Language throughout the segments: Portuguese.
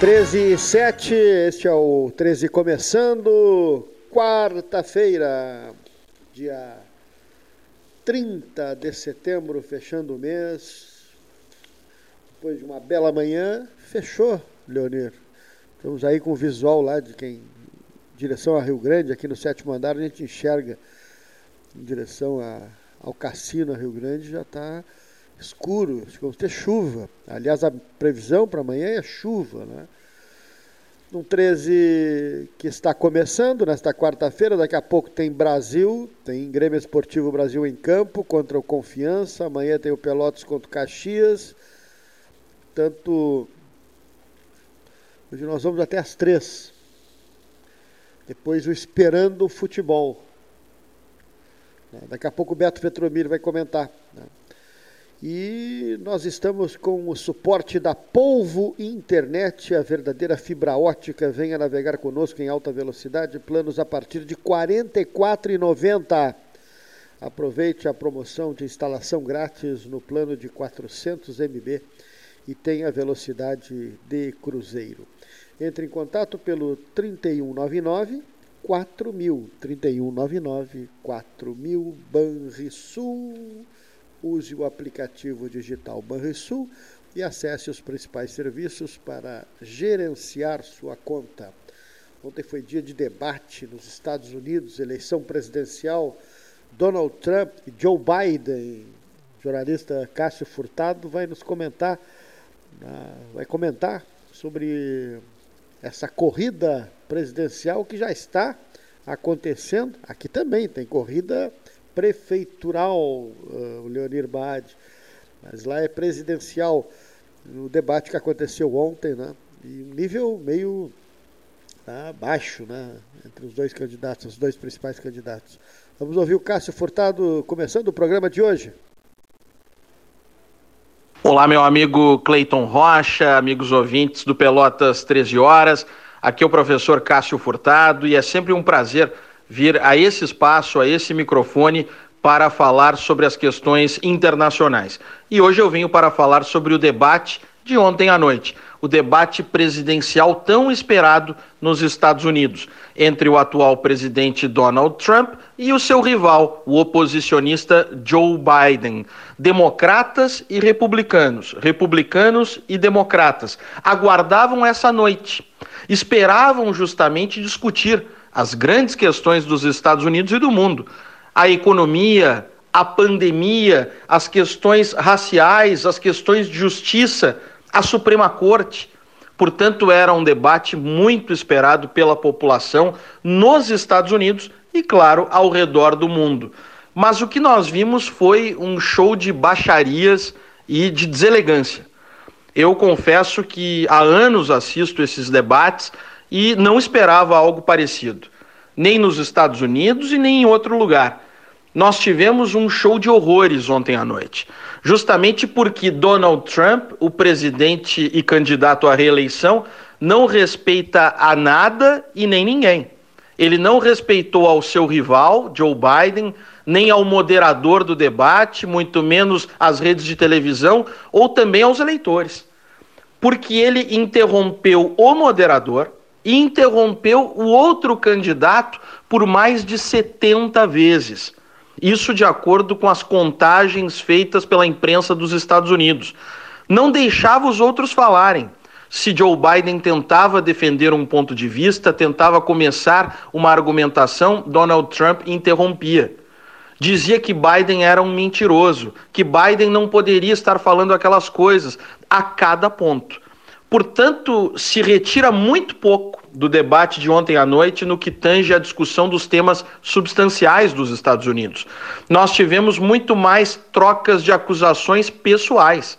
13 e 7, este é o 13 começando, quarta-feira, dia 30 de setembro, fechando o mês. Depois de uma bela manhã, fechou, Leonir. Estamos aí com o visual lá de quem, em direção a Rio Grande, aqui no sétimo andar, a gente enxerga em direção a, ao cassino a Rio Grande, já está escuro, vamos ter chuva. Aliás, a previsão para amanhã é chuva, né? Um 13 que está começando nesta quarta-feira, daqui a pouco tem Brasil, tem Grêmio Esportivo Brasil em campo contra o Confiança, amanhã tem o Pelotas contra o Caxias. Tanto hoje nós vamos até às três. Depois o Esperando o Futebol. Daqui a pouco o Beto Petromir vai comentar. Né? E nós estamos com o suporte da Polvo Internet, a verdadeira fibra ótica. Venha navegar conosco em alta velocidade, planos a partir de R$ 44,90. Aproveite a promoção de instalação grátis no plano de 400 MB e tenha velocidade de cruzeiro. Entre em contato pelo 3199 4000, 3199 4000 Banrisul use o aplicativo digital Banrisul e acesse os principais serviços para gerenciar sua conta. Ontem foi dia de debate nos Estados Unidos, eleição presidencial. Donald Trump e Joe Biden, o jornalista Cássio Furtado, vai nos comentar, vai comentar sobre essa corrida presidencial que já está acontecendo. Aqui também tem corrida prefeitural, uh, o Leonir Bade, mas lá é presidencial. No debate que aconteceu ontem, né? E um nível meio tá, baixo, né? Entre os dois candidatos, os dois principais candidatos. Vamos ouvir o Cássio Furtado começando o programa de hoje. Olá, meu amigo Cleiton Rocha, amigos ouvintes do Pelotas 13 Horas. Aqui é o professor Cássio Furtado e é sempre um prazer vir a esse espaço, a esse microfone, para falar sobre as questões internacionais. E hoje eu venho para falar sobre o debate de ontem à noite, o debate presidencial tão esperado nos Estados Unidos, entre o atual presidente Donald Trump e o seu rival, o oposicionista Joe Biden. Democratas e republicanos, republicanos e democratas, aguardavam essa noite, esperavam justamente discutir as grandes questões dos Estados Unidos e do mundo. A economia, a pandemia, as questões raciais, as questões de justiça, a Suprema Corte. Portanto, era um debate muito esperado pela população nos Estados Unidos e, claro, ao redor do mundo. Mas o que nós vimos foi um show de baixarias e de deselegância. Eu confesso que há anos assisto esses debates e não esperava algo parecido, nem nos Estados Unidos e nem em outro lugar. Nós tivemos um show de horrores ontem à noite, justamente porque Donald Trump, o presidente e candidato à reeleição, não respeita a nada e nem ninguém. Ele não respeitou ao seu rival, Joe Biden, nem ao moderador do debate, muito menos às redes de televisão ou também aos eleitores. Porque ele interrompeu o moderador, interrompeu o outro candidato por mais de 70 vezes. Isso de acordo com as contagens feitas pela imprensa dos Estados Unidos. Não deixava os outros falarem. Se Joe Biden tentava defender um ponto de vista, tentava começar uma argumentação, Donald Trump interrompia. Dizia que Biden era um mentiroso, que Biden não poderia estar falando aquelas coisas a cada ponto. Portanto, se retira muito pouco do debate de ontem à noite no que tange a discussão dos temas substanciais dos Estados Unidos. Nós tivemos muito mais trocas de acusações pessoais.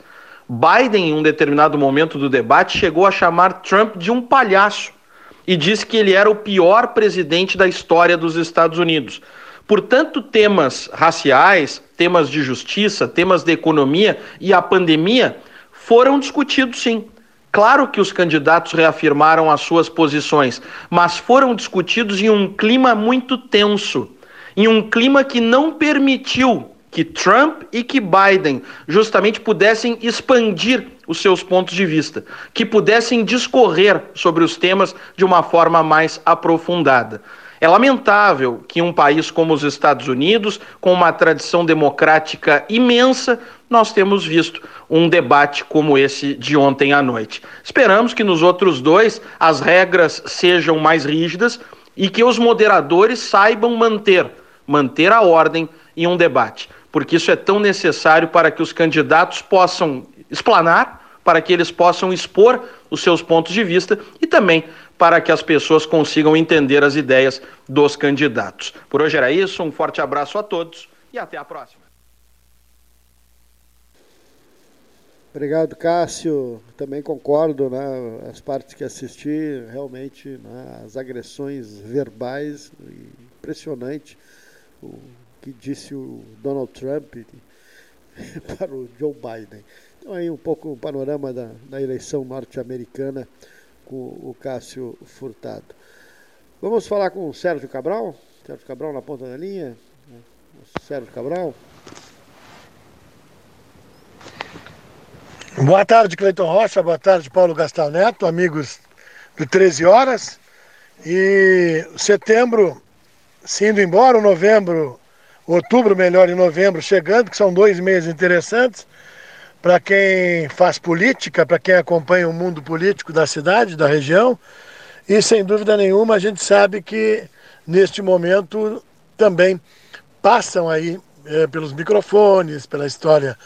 Biden, em um determinado momento do debate, chegou a chamar Trump de um palhaço e disse que ele era o pior presidente da história dos Estados Unidos. Portanto, temas raciais, temas de justiça, temas de economia e a pandemia foram discutidos sim. Claro que os candidatos reafirmaram as suas posições, mas foram discutidos em um clima muito tenso, em um clima que não permitiu que Trump e que Biden justamente pudessem expandir os seus pontos de vista, que pudessem discorrer sobre os temas de uma forma mais aprofundada. É lamentável que um país como os Estados Unidos, com uma tradição democrática imensa, nós temos visto um debate como esse de ontem à noite. Esperamos que nos outros dois as regras sejam mais rígidas e que os moderadores saibam manter, manter a ordem em um debate, porque isso é tão necessário para que os candidatos possam explanar, para que eles possam expor os seus pontos de vista e também para que as pessoas consigam entender as ideias dos candidatos. Por hoje era isso, um forte abraço a todos e até a próxima. Obrigado, Cássio. Também concordo, né? As partes que assisti, realmente, né? as agressões verbais, impressionante o que disse o Donald Trump para o Joe Biden. Então aí um pouco o panorama da, da eleição norte-americana com o Cássio Furtado. Vamos falar com o Sérgio Cabral? Sérgio Cabral na ponta da linha. Sérgio Cabral. Boa tarde, Cleiton Rocha. Boa tarde, Paulo Gastal Neto, amigos do 13 Horas. E setembro se indo embora, novembro, outubro melhor e novembro chegando, que são dois meses interessantes para quem faz política, para quem acompanha o mundo político da cidade, da região. E sem dúvida nenhuma a gente sabe que neste momento também passam aí é, pelos microfones, pela história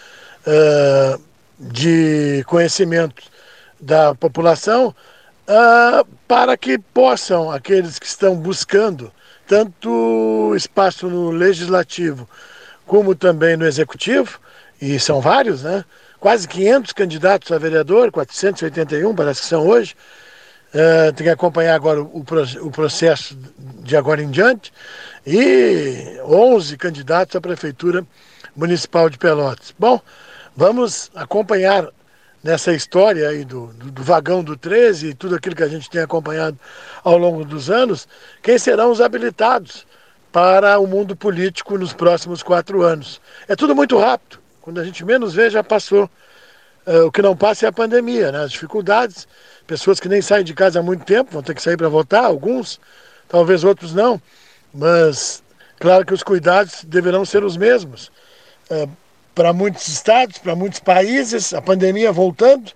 é, de conhecimento da população, é, para que possam aqueles que estão buscando tanto espaço no legislativo como também no executivo, e são vários, né? Quase 500 candidatos a vereador, 481 parece que são hoje. Uh, tem que acompanhar agora o, o, processo de agora em diante. E 11 candidatos à Prefeitura Municipal de Pelotas. Bom, vamos acompanhar nessa história aí do, do, do, vagão do 13 e tudo aquilo que a gente tem acompanhado ao longo dos anos, quem serão os habilitados para o mundo político nos próximos quatro anos. É tudo muito rápido. Quando a gente menos vê, já passou. Uh, o que não passa é a pandemia, né? as dificuldades. Pessoas que nem saem de casa há muito tempo vão ter que sair para votar, alguns, talvez outros não. Mas, claro que os cuidados deverão ser os mesmos. Uh, para muitos estados, para muitos países, a pandemia voltando,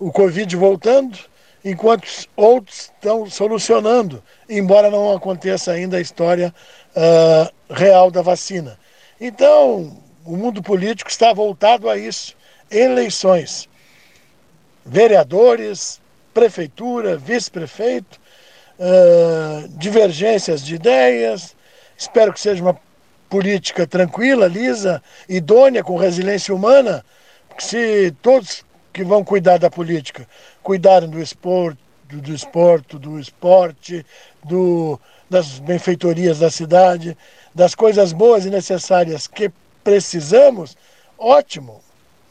o Covid voltando, enquanto outros estão solucionando, embora não aconteça ainda a história uh, real da vacina. Então, o mundo político está voltado a isso. Eleições. Vereadores, prefeitura, vice-prefeito, uh, divergências de ideias. Espero que seja uma política tranquila, lisa, idônea, com resiliência humana. Se todos que vão cuidar da política cuidarem do esporte, do, do esporte, do esporte, do, das benfeitorias da cidade, das coisas boas e necessárias que precisamos, ótimo,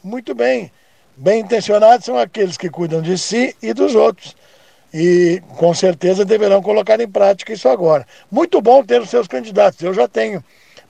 muito bem. Bem intencionados são aqueles que cuidam de si e dos outros. E com certeza deverão colocar em prática isso agora. Muito bom ter os seus candidatos, eu já tenho.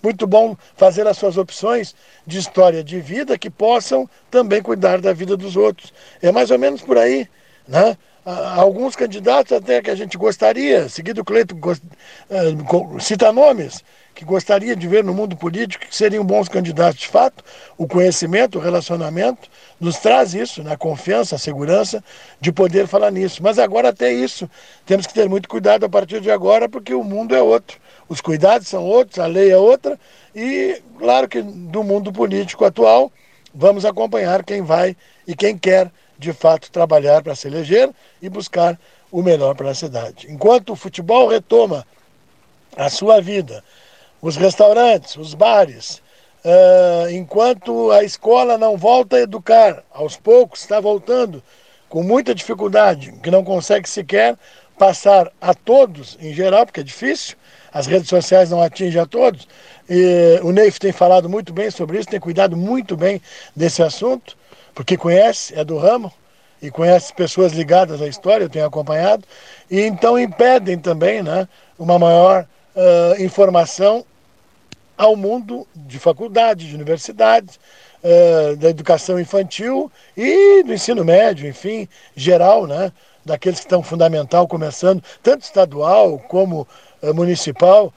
Muito bom fazer as suas opções de história de vida que possam também cuidar da vida dos outros. É mais ou menos por aí. Né? Alguns candidatos até que a gente gostaria, seguido o Cleito uh, cita nomes, que gostaria de ver no mundo político, que seriam bons candidatos de fato. O conhecimento, o relacionamento nos traz isso, né? confiança, a segurança de poder falar nisso. Mas agora até isso, temos que ter muito cuidado a partir de agora, porque o mundo é outro. Os cuidados são outros, a lei é outra, e claro que do mundo político atual, vamos acompanhar quem vai e quem quer de fato trabalhar para se eleger e buscar o melhor para a cidade. Enquanto o futebol retoma a sua vida, os restaurantes, os bares, uh, enquanto a escola não volta a educar, aos poucos está voltando com muita dificuldade, que não consegue sequer passar a todos em geral, porque é difícil, as redes sociais não atingem a todos. E o Neif tem falado muito bem sobre isso, tem cuidado muito bem desse assunto, porque conhece, é do ramo, e conhece pessoas ligadas à história, eu tenho acompanhado, e então impedem também né, uma maior uh, informação ao mundo de faculdades, de universidades, uh, da educação infantil e do ensino médio, enfim, geral, né? Daqueles que estão fundamental começando, tanto estadual como uh, municipal.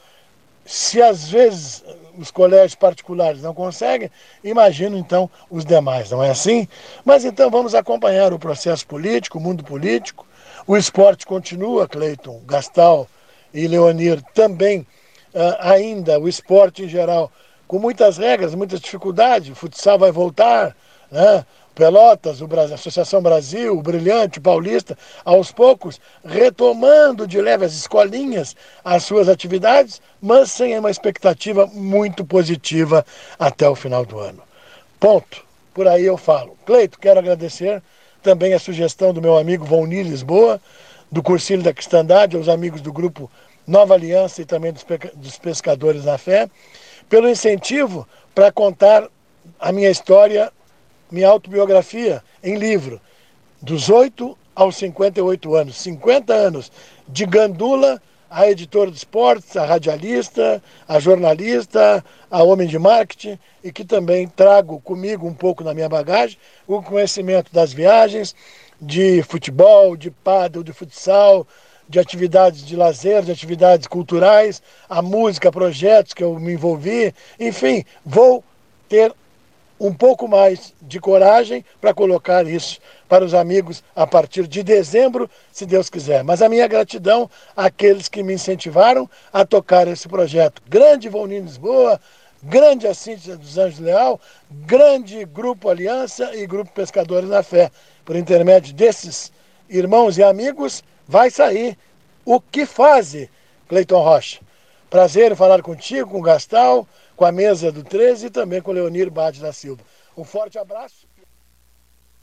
Se às vezes os colégios particulares não conseguem, imagino então os demais, não é assim? Mas então vamos acompanhar o processo político, o mundo político. O esporte continua, Cleiton, Gastal e Leonir também, ainda, o esporte em geral, com muitas regras, muitas dificuldades. O futsal vai voltar, né? Pelotas, o Brasil, Associação Brasil, o Brilhante, o Paulista, aos poucos retomando de leve as escolinhas as suas atividades, mas sem uma expectativa muito positiva até o final do ano. Ponto. Por aí eu falo. Cleito, quero agradecer também a sugestão do meu amigo Vonir Lisboa, do Cursilho da Cristandade, aos amigos do grupo Nova Aliança e também dos, Pescadores na Fé, pelo incentivo para contar a minha história minha autobiografia em livro, dos 8 aos 58 anos. 50 anos de gandula a editora de esportes, a radialista, a jornalista, a homem de marketing e que também trago comigo um pouco na minha bagagem o conhecimento das viagens, de futebol, de paddle, de futsal, de atividades de lazer, de atividades culturais, a música, projetos que eu me envolvi, enfim, vou ter um pouco mais de coragem para colocar isso para os amigos a partir de dezembro, se Deus quiser. Mas a minha gratidão àqueles que me incentivaram a tocar esse projeto. Grande Volnino Lisboa, grande Assíncia dos Anjos Leal, grande Grupo Aliança e Grupo Pescadores na Fé. Por intermédio desses irmãos e amigos, vai sair o que faz, Cleiton Rocha. Prazer em falar contigo, com o Gastal, com a mesa do 13 e também com o Leonir Bade da Silva. Um forte abraço.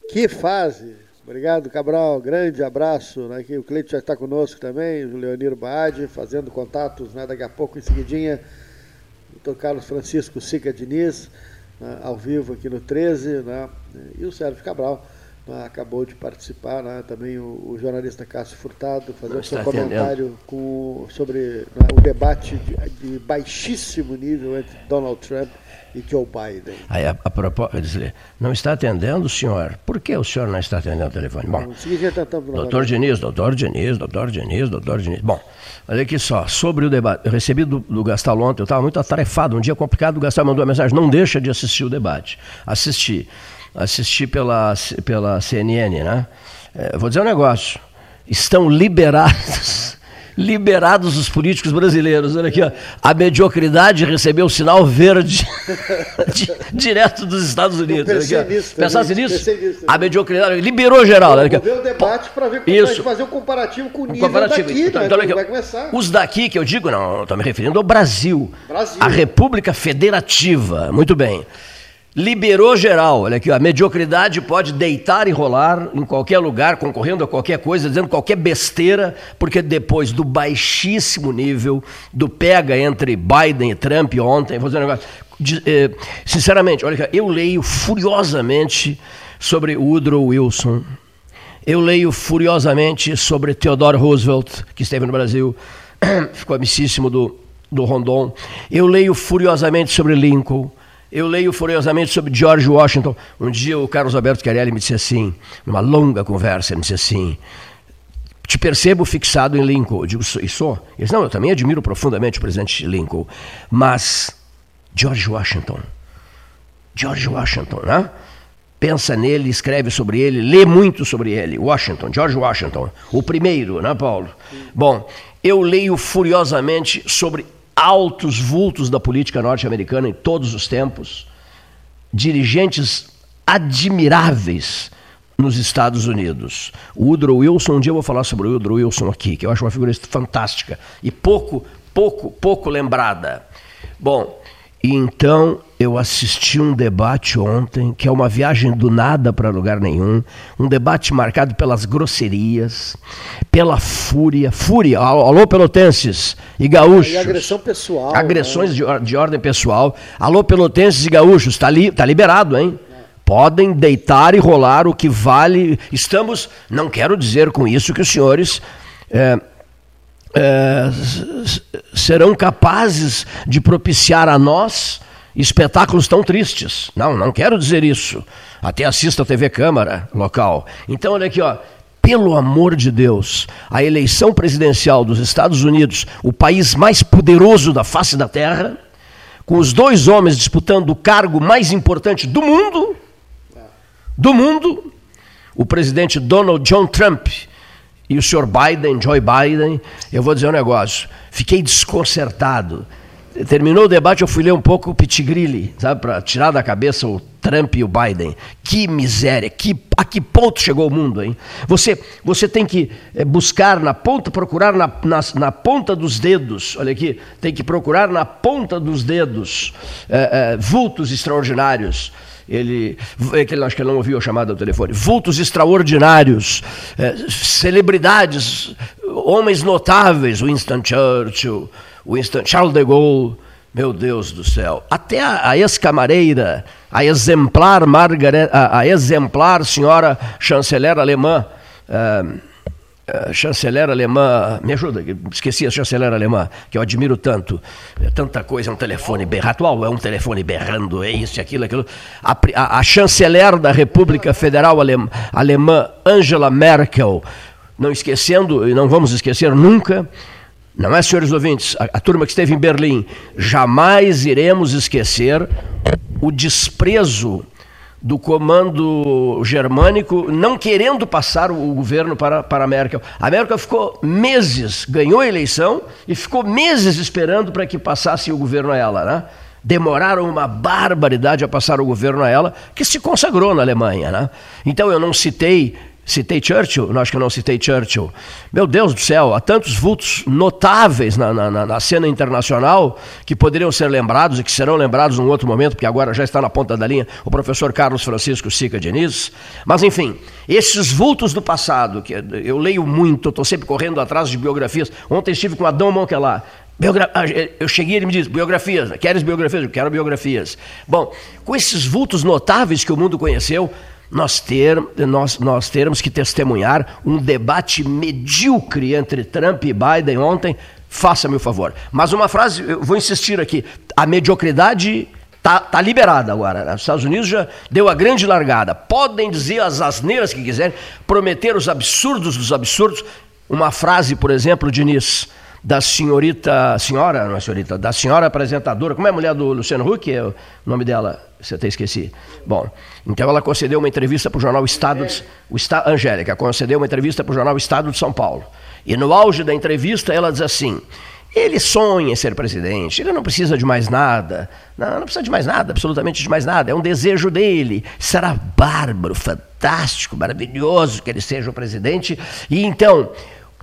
Que fase! Obrigado, Cabral. Grande abraço. Né? O Cleito já está conosco também, o Leonir Bade, fazendo contatos né? daqui a pouco, em seguidinha. Doutor Carlos Francisco Sica Diniz, né? ao vivo aqui no 13, né? e o Sérgio Cabral acabou de participar, né, também o, o, jornalista Cássio Furtado, fazer o seu comentário com, sobre né, o debate de, de, baixíssimo nível entre Donald Trump e Joe Biden. Aí, a, a propósito, não está atendendo, senhor? Por que o senhor não está atendendo o telefone? Bom, doutor Diniz, doutor Diniz, doutor Diniz, doutor Diniz. Bom, olha aqui só, sobre o debate, eu recebi do, do Gastal ontem, eu estava muito atarefado, um dia complicado, o Gastal mandou uma mensagem, não deixa de assistir o debate. Assisti assisti pela, pela CNN, né? É, vou dizer um negócio. Estão liberados, liberados os políticos brasileiros. Olha aqui, ó. a mediocridade recebeu o sinal verde de, direto dos Estados Unidos. Pensasse nisso? A mediocridade liberou geral. Vamos ver o debate para ver como Isso. vai fazer um comparativo com o nível comparativo. daqui, então, né? então, vai começar. Os daqui que eu digo, não, estou me referindo ao Brasil. Brasil. A República Federativa. Muito bem liberou geral. Olha aqui, a mediocridade pode deitar e rolar em qualquer lugar, concorrendo a qualquer coisa, dizendo qualquer besteira, porque depois do baixíssimo nível do pega entre Biden e Trump ontem, vou dizer um negócio. Eh, sinceramente, olha aqui, eu leio furiosamente sobre Woodrow Wilson. Eu leio furiosamente sobre Theodore Roosevelt, que esteve no Brasil, ficou amicíssimo do, do Rondon. Eu leio furiosamente sobre Lincoln. Eu leio furiosamente sobre George Washington. Um dia o Carlos Alberto Carelli me disse assim, numa longa conversa, ele me disse assim: Te percebo fixado em Lincoln. Eu digo, e sou? Ele disse, não, eu também admiro profundamente o presidente Lincoln. Mas George Washington, George Washington, né? Pensa nele, escreve sobre ele, lê muito sobre ele. Washington, George Washington, o primeiro, né, Paulo? Bom, eu leio furiosamente sobre altos vultos da política norte-americana em todos os tempos, dirigentes admiráveis nos Estados Unidos. O Woodrow Wilson, um dia eu vou falar sobre o Woodrow Wilson aqui, que eu acho uma figura fantástica e pouco, pouco, pouco lembrada. Bom, então eu assisti um debate ontem, que é uma viagem do nada para lugar nenhum, um debate marcado pelas grosserias, pela fúria, fúria, alô pelotenses e gaúchos. E agressão pessoal. Agressões né? de, de, ordem pessoal. Alô pelotenses e gaúchos, está li, tá liberado, hein? Podem deitar e rolar o que vale. Estamos, não quero dizer com isso que os senhores é, é, serão capazes de propiciar a nós espetáculos tão tristes. Não, não quero dizer isso. Até assista a TV Câmara local. Então, olha aqui, ó. Pelo amor de Deus, a eleição presidencial dos Estados Unidos, o país mais poderoso da face da Terra, com os dois homens disputando o cargo mais importante do mundo, do mundo, o presidente Donald John Trump e o senhor Biden, Joe Biden, eu vou dizer um negócio, fiquei desconcertado Terminou o debate, eu fui ler um pouco o Pitigrilli, sabe, para tirar da cabeça o Trump e o Biden. Que miséria, que, a que ponto chegou o mundo, hein? Você, você tem que eh, buscar na ponta, procurar na, na, na ponta dos dedos, olha aqui, tem que procurar na ponta dos dedos é, é, vultos extraordinários. Ele, ele, acho que ele não ouviu a chamada do telefone. Vultos extraordinários, é, celebridades, homens notáveis, Winston Churchill, Winston, Charles de Gaulle, meu Deus do céu, até a, a ex-camareira, a exemplar Margaret, a, a, exemplar senhora chanceler alemã, uh, chanceler alemã, me ajuda, esqueci a chanceler alemã, que eu admiro tanto, é tanta coisa, é um telefone berrando, é um telefone berrando, é isso, aquilo, aquilo. A, a, a chanceler da República Federal Alem, Alemã, Angela Merkel, não esquecendo, e não vamos esquecer nunca, não é, senhores ouvintes? A, a, turma que esteve em Berlim, jamais iremos esquecer o desprezo do comando germânico não querendo passar o governo para, para a Merkel. A Merkel ficou meses, ganhou a eleição e ficou meses esperando para que passasse o governo a ela, né? Demoraram uma barbaridade a passar o governo a ela, que se consagrou na Alemanha. Né? Então eu não citei Citei Churchill? Não, acho que eu não citei Churchill. Meu Deus do céu, há tantos vultos notáveis na, na, na, cena internacional que poderiam ser lembrados e que serão lembrados num outro momento, porque agora já está na ponta da linha o professor Carlos Francisco Sica Diniz. Mas, enfim, esses vultos do passado, que eu leio muito, estou sempre correndo atrás de biografias. Ontem estive com Adão Monquelar. Biogra... Ah, eu cheguei e ele me disse, biografias, queres biografias? Eu quero biografias. Bom, com esses vultos notáveis que o mundo conheceu, nós, ter, nós, nós termos que testemunhar um debate medíocre entre Trump e Biden ontem, faça-me o favor. Mas uma frase, eu vou insistir aqui: a mediocridade está tá liberada agora. Os Estados Unidos já deu a grande largada. Podem dizer as asneiras que quiserem, prometer os absurdos dos absurdos. Uma frase, por exemplo, Diniz da senhorita, senhora, não é senhorita, da senhora apresentadora, como é a mulher do Luciano Huck, é o nome dela, você até esqueci. Bom, então ela concedeu uma entrevista para o jornal Estado, de, o Angélica, concedeu uma entrevista para o jornal Estado de São Paulo. E no auge da entrevista ela diz assim, ele sonha em ser presidente, ele não precisa de mais nada, não, não precisa de mais nada, absolutamente de mais nada, é um desejo dele. Será bárbaro, fantástico, maravilhoso que ele seja o presidente. E então,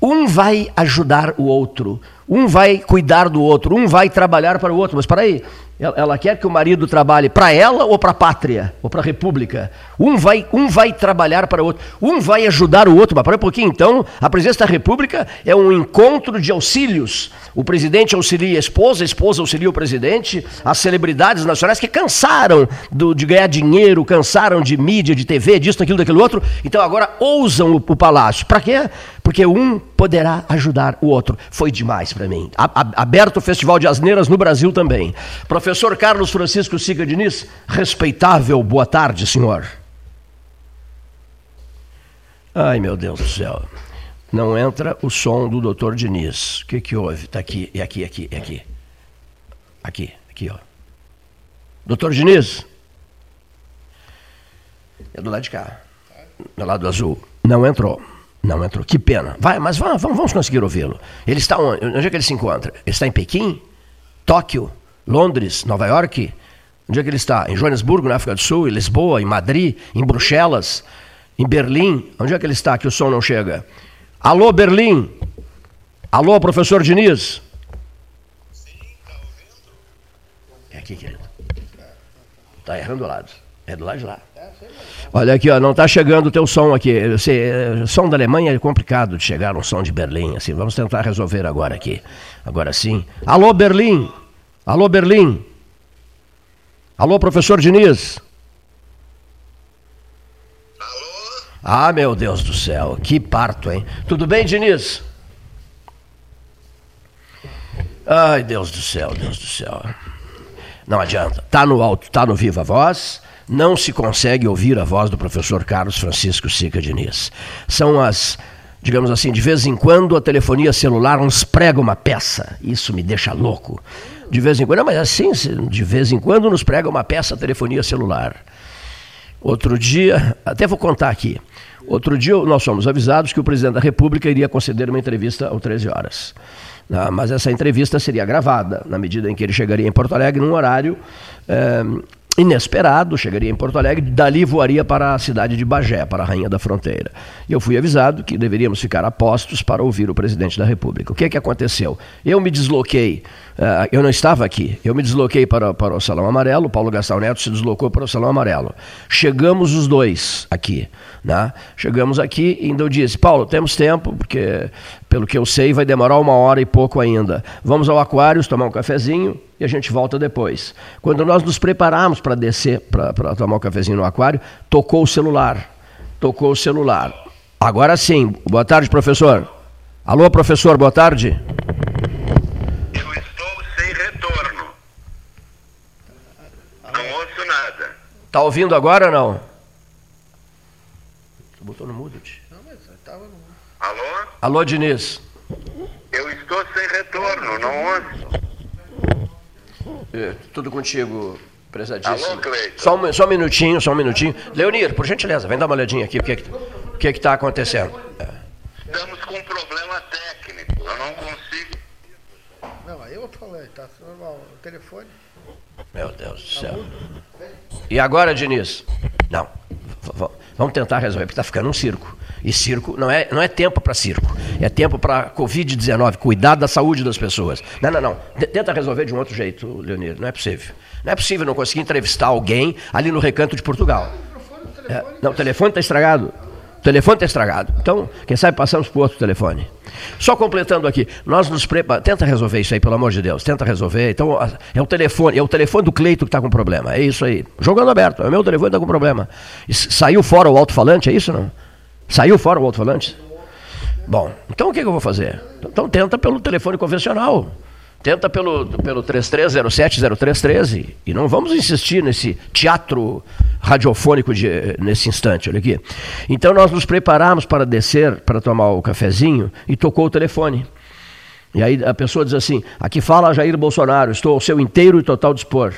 um vai ajudar o outro, um vai cuidar do outro, um vai trabalhar para o outro. Mas para aí, ela quer que o marido trabalhe para ela ou para a pátria, ou para a república. Um vai, um vai trabalhar para o outro, um vai ajudar o outro. Mas para um pouquinho, então, a presidência da república é um encontro de auxílios. O presidente auxilia a esposa, a esposa auxilia o presidente, as celebridades nacionais que cansaram do, de ganhar dinheiro, cansaram de mídia, de TV, disso, daquilo, daquilo outro. Então agora ousam o, o palácio. Para quê? Porque um poderá ajudar o outro. Foi demais para mim. aberto o Festival de Asneiras no Brasil também. Professor Carlos Francisco Siga Diniz, respeitável, boa tarde, senhor. Ai, meu Deus do céu. Não entra o som do doutor Diniz. O que, que houve? Está aqui, é aqui, é aqui, é aqui. Aqui, aqui, ó. Doutor Diniz? É do lado de cá. Do lado azul. Não entrou. Não entrou. Que pena. Vai, mas vamos, vamos conseguir ouvi-lo. Ele está onde? Onde é que ele se encontra? Ele está em Pequim? Tóquio? Londres? Nova York? Onde é que ele está? Em Joanesburgo, na África do Sul? Em Lisboa? Em Madrid? Em Bruxelas? Em Berlim? Onde é que ele está que o som não chega? Alô, Berlim? Alô, professor Diniz? Sim, está ouvindo? É aqui, querido. Está errando o lado. É do lado de lá. Olha aqui, ó, não está chegando o teu som aqui. Você, som da Alemanha é complicado de chegar no som de Berlim. Assim, vamos tentar resolver agora aqui. Agora sim. Alô, Berlim! Alô, Berlim! Alô, professor Diniz! Alô? Ah, meu Deus do céu, que parto, hein? Tudo bem, Diniz? Ai, Deus do céu, Deus do céu. Não adianta. Está no alto, está no viva voz, não se consegue ouvir a voz do professor Carlos Francisco Sica Diniz. São as, digamos assim, de vez em quando a telefonia celular nos prega uma peça. Isso me deixa louco. De vez em quando, mas assim, de vez em quando nos prega uma peça a telefonia celular. Outro dia, até vou contar aqui. Outro dia nós fomos avisados que o presidente da República iria conceder uma entrevista às 13 horas. Ah, mas essa entrevista seria gravada, na medida em que ele chegaria em Porto Alegre num horário é, inesperado, chegaria em Porto Alegre, dali voaria para a cidade de Bagé, para a Rainha da Fronteira. E eu fui avisado que deveríamos ficar a postos para ouvir o presidente da República. O que é que aconteceu? Eu me desloquei, uh, eu não estava aqui, eu me desloquei para, para o Salão Amarelo, Paulo Gastão Neto se deslocou para o Salão Amarelo. Chegamos os dois aqui. Né? Chegamos aqui e ainda eu disse, Paulo, temos tempo, porque pelo que eu sei vai demorar uma hora e pouco ainda. Vamos ao Aquários tomar um cafezinho e a gente volta depois. Quando nós nos preparamos para descer, para tomar um cafezinho no aquário, tocou o celular. Tocou o celular. Agora sim. Boa tarde, professor. Alô, professor, boa tarde. Eu estou sem retorno. Não ouço nada. Tá ouvindo agora ou não? Botou no mudo, tio. Não, mas estava no Alô? Alô, Diniz. Eu estou sem retorno, não ouço. É, tudo contigo, prezadíssimo. Alô, Cleiton. Só um, só um minutinho, só um minutinho. Leonir, por gentileza, vem dar uma olhadinha aqui, o que é que está acontecendo? É. Estamos com um problema técnico, eu não consigo. Não, aí eu falei, tá normal, o telefone. Meu Deus do céu. E agora, Diniz? Não, vamos tentar resolver, porque está ficando um circo. E circo não é, não é tempo para circo, é tempo para Covid-19, cuidar da saúde das pessoas. Não, não, não. Tenta resolver de um outro jeito, Leonir. Não é possível. Não é possível não conseguir entrevistar alguém ali no recanto de Portugal. É, não, o telefone está estragado. O telefone está estragado. Então, quem sabe passamos para outro telefone. Só completando aqui, nós nos preparamos. Tenta resolver isso aí, pelo amor de Deus. Tenta resolver. Então, é o telefone, é o telefone do Cleito que está com problema. É isso aí. Jogando aberto. É o meu telefone que está com problema. Saiu fora o alto-falante, é isso não? Saiu fora o alto-falante? Bom, então o que, que eu vou fazer? Então tenta pelo telefone convencional. Tenta pelo, pelo 33070313 e não vamos insistir nesse teatro radiofônico de, nesse instante, olha aqui. Então nós nos preparamos para descer, para tomar o cafezinho e tocou o telefone. E aí a pessoa diz assim: aqui fala Jair Bolsonaro, estou ao seu inteiro e total dispor.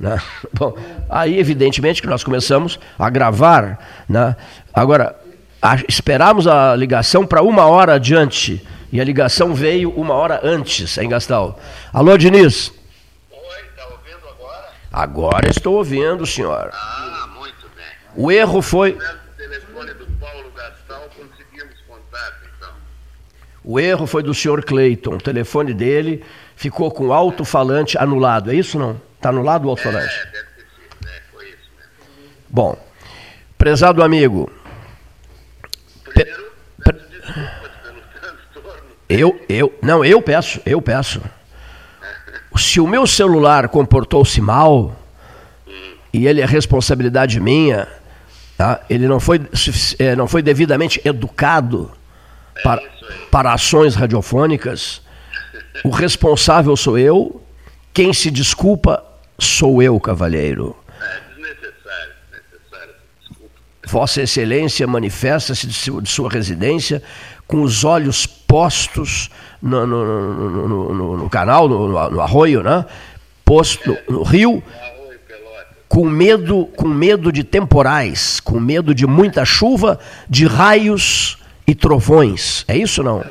Né? Bom, aí evidentemente que nós começamos a gravar. Né? Agora, a, esperamos a ligação para uma hora adiante. E a ligação veio uma hora antes, em Gastal. Alô, Diniz? Oi, está ouvindo agora? Agora estou ouvindo, senhor. Ah, muito bem. O erro foi. telefone do Paulo Gastal, conseguimos contato, então. O erro foi do senhor Cleiton. O telefone dele ficou com alto-falante anulado. É isso não? Está anulado o alto-falante? É, deve ter sido, né? Foi isso mesmo. Bom, prezado amigo, eu, eu, não, eu peço, eu peço. Se o meu celular comportou-se mal, e ele é responsabilidade minha, tá? ele não foi, é, não foi devidamente educado para, para ações radiofônicas, o responsável sou eu, quem se desculpa sou eu, cavalheiro. Vossa Excelência manifesta-se de sua residência com os olhos postos no, no, no, no canal, no, arroio, né? posto no rio, com medo, com medo de temporais, com medo de muita chuva, de raios e trovões. É isso não?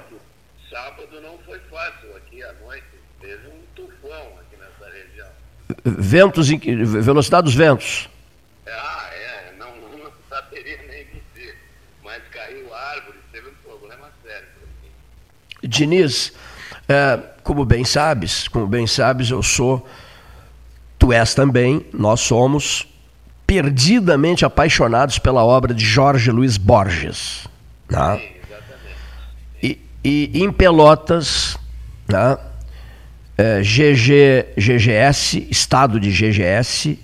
Sábado não foi fácil aqui à noite. Teve um tufão aqui nessa região. Ventos, velocidade dos ventos. Diniz, é, como bem sabes, como bem sabes, eu sou, tu és também, nós somos perdidamente apaixonados pela obra de Jorge Luiz Borges. Né? E, e em Pelotas, né? é, GG, GGS, estado de GGS,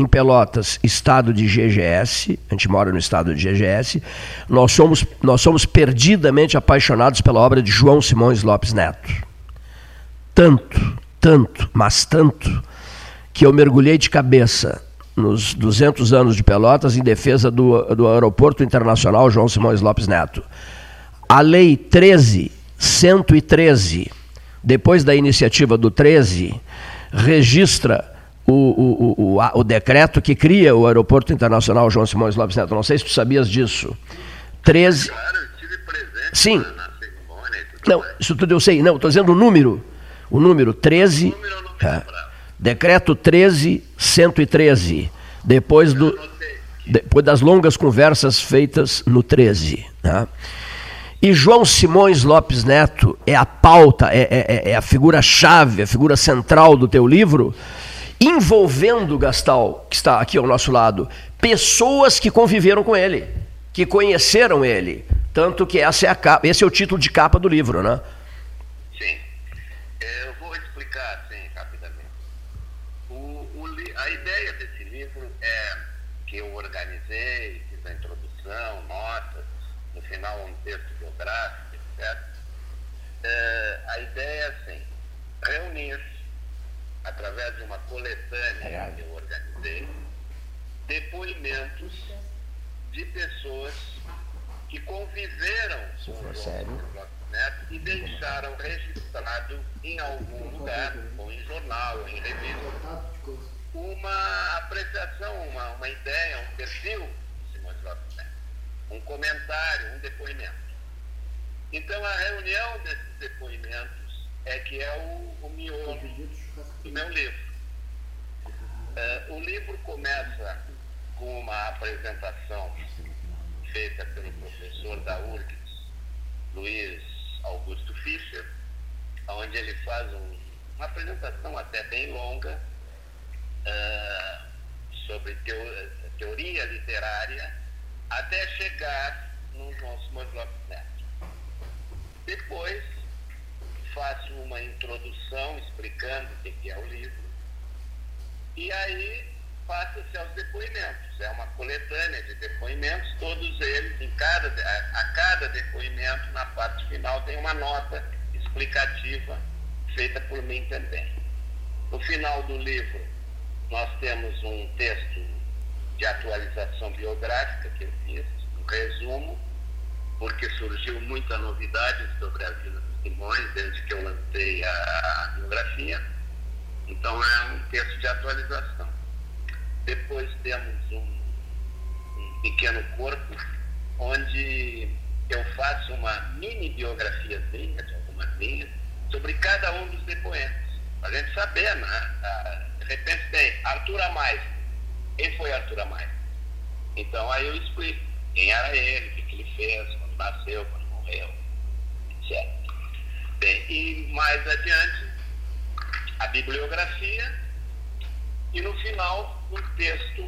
em Pelotas, estado de GGS, a gente mora no estado de GGS, nós somos, nós somos perdidamente apaixonados pela obra de João Simões Lopes Neto. Tanto, tanto, mas tanto, que eu mergulhei de cabeça nos 200 anos de Pelotas em defesa do, do Aeroporto Internacional João Simões Lopes Neto. A Lei 13.113, depois da iniciativa do 13, registra o, o, o, o, o decreto que cria o Aeroporto Internacional João Simões Lopes Neto. Não sei se tu sabias disso. 13. Claro, eu tive presente Sim. na cerimônia e tudo Não, mais. isso tudo eu sei. Não, estou dizendo o número. O número 13. O número eu não me é, lembrava. decreto 13.113. Depois do. Depois das longas conversas feitas no 13. Né? E João Simões Lopes Neto é a pauta, é, é- é a figura-chave, a figura central do teu livro, envolvendo Gastal, que está aqui ao nosso lado, pessoas que conviveram com ele, que conheceram ele. Tanto que essa é a capa, esse é o título de capa do livro, né? Sim. É, Eu vou explicar assim rapidamente. O, o a ideia desse livro é que eu organizei, fiz a introdução, notas, no final um texto biográfico, etc. É, a ideia é assim, reunir, através de coletânea que eu organizei, depoimentos de pessoas que conviveram com o Lopes Neto e deixaram registrado em algum lugar, ou em jornal, ou em revista, uma apreciação, uma, uma ideia, um perfil de Simões Lopes Neto, um comentário, um depoimento. Então, a reunião desses depoimentos é que é o, o miolo do meu livro. Eh, o livro começa com uma apresentação feita pelo professor da URGS, Luiz Augusto Fischer, onde ele faz um- uma apresentação até bem longa ah, sobre teo- teoria literária até chegar no João Simões Lopes Neto. Depois faço uma introdução explicando o que é o livro e aí passa-se aos depoimentos. É uma coletânea de depoimentos, todos eles, em cada, a, a cada depoimento, na parte final, tem uma nota explicativa feita por mim também. No final do livro, nós temos um texto de atualização biográfica que eu fiz, um resumo, porque surgiu muita novidade sobre a vida do Simões desde que eu lancei a biografia. Então é um texto de atualização. Depois temos um, um pequeno corpo onde eu faço uma mini biografiazinha de algumas linhas sobre cada um dos depoentes. Para a gente saber, né? Ah, De repente tem Arthur Amais. Quem foi Arthur Amais? Então aí eu explico quem era ele, o que ele fez, quando nasceu, quando morreu, etc. Bem, e mais adiante, a bibliografia e no final um texto,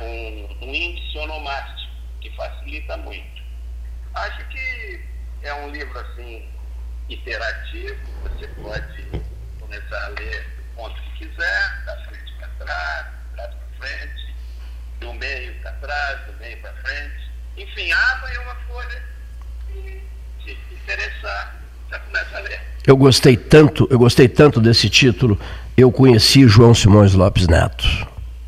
um, um índice onomástico, que facilita muito. Acho que é um livro assim iterativo, você pode começar a ler que quiser, da frente para trás, trás para frente, do meio para trás, do meio para frente. Enfim, abre uma folha e se interessar, Eu gostei tanto, eu gostei tanto desse título. Eu conheci João Simões Lopes Neto.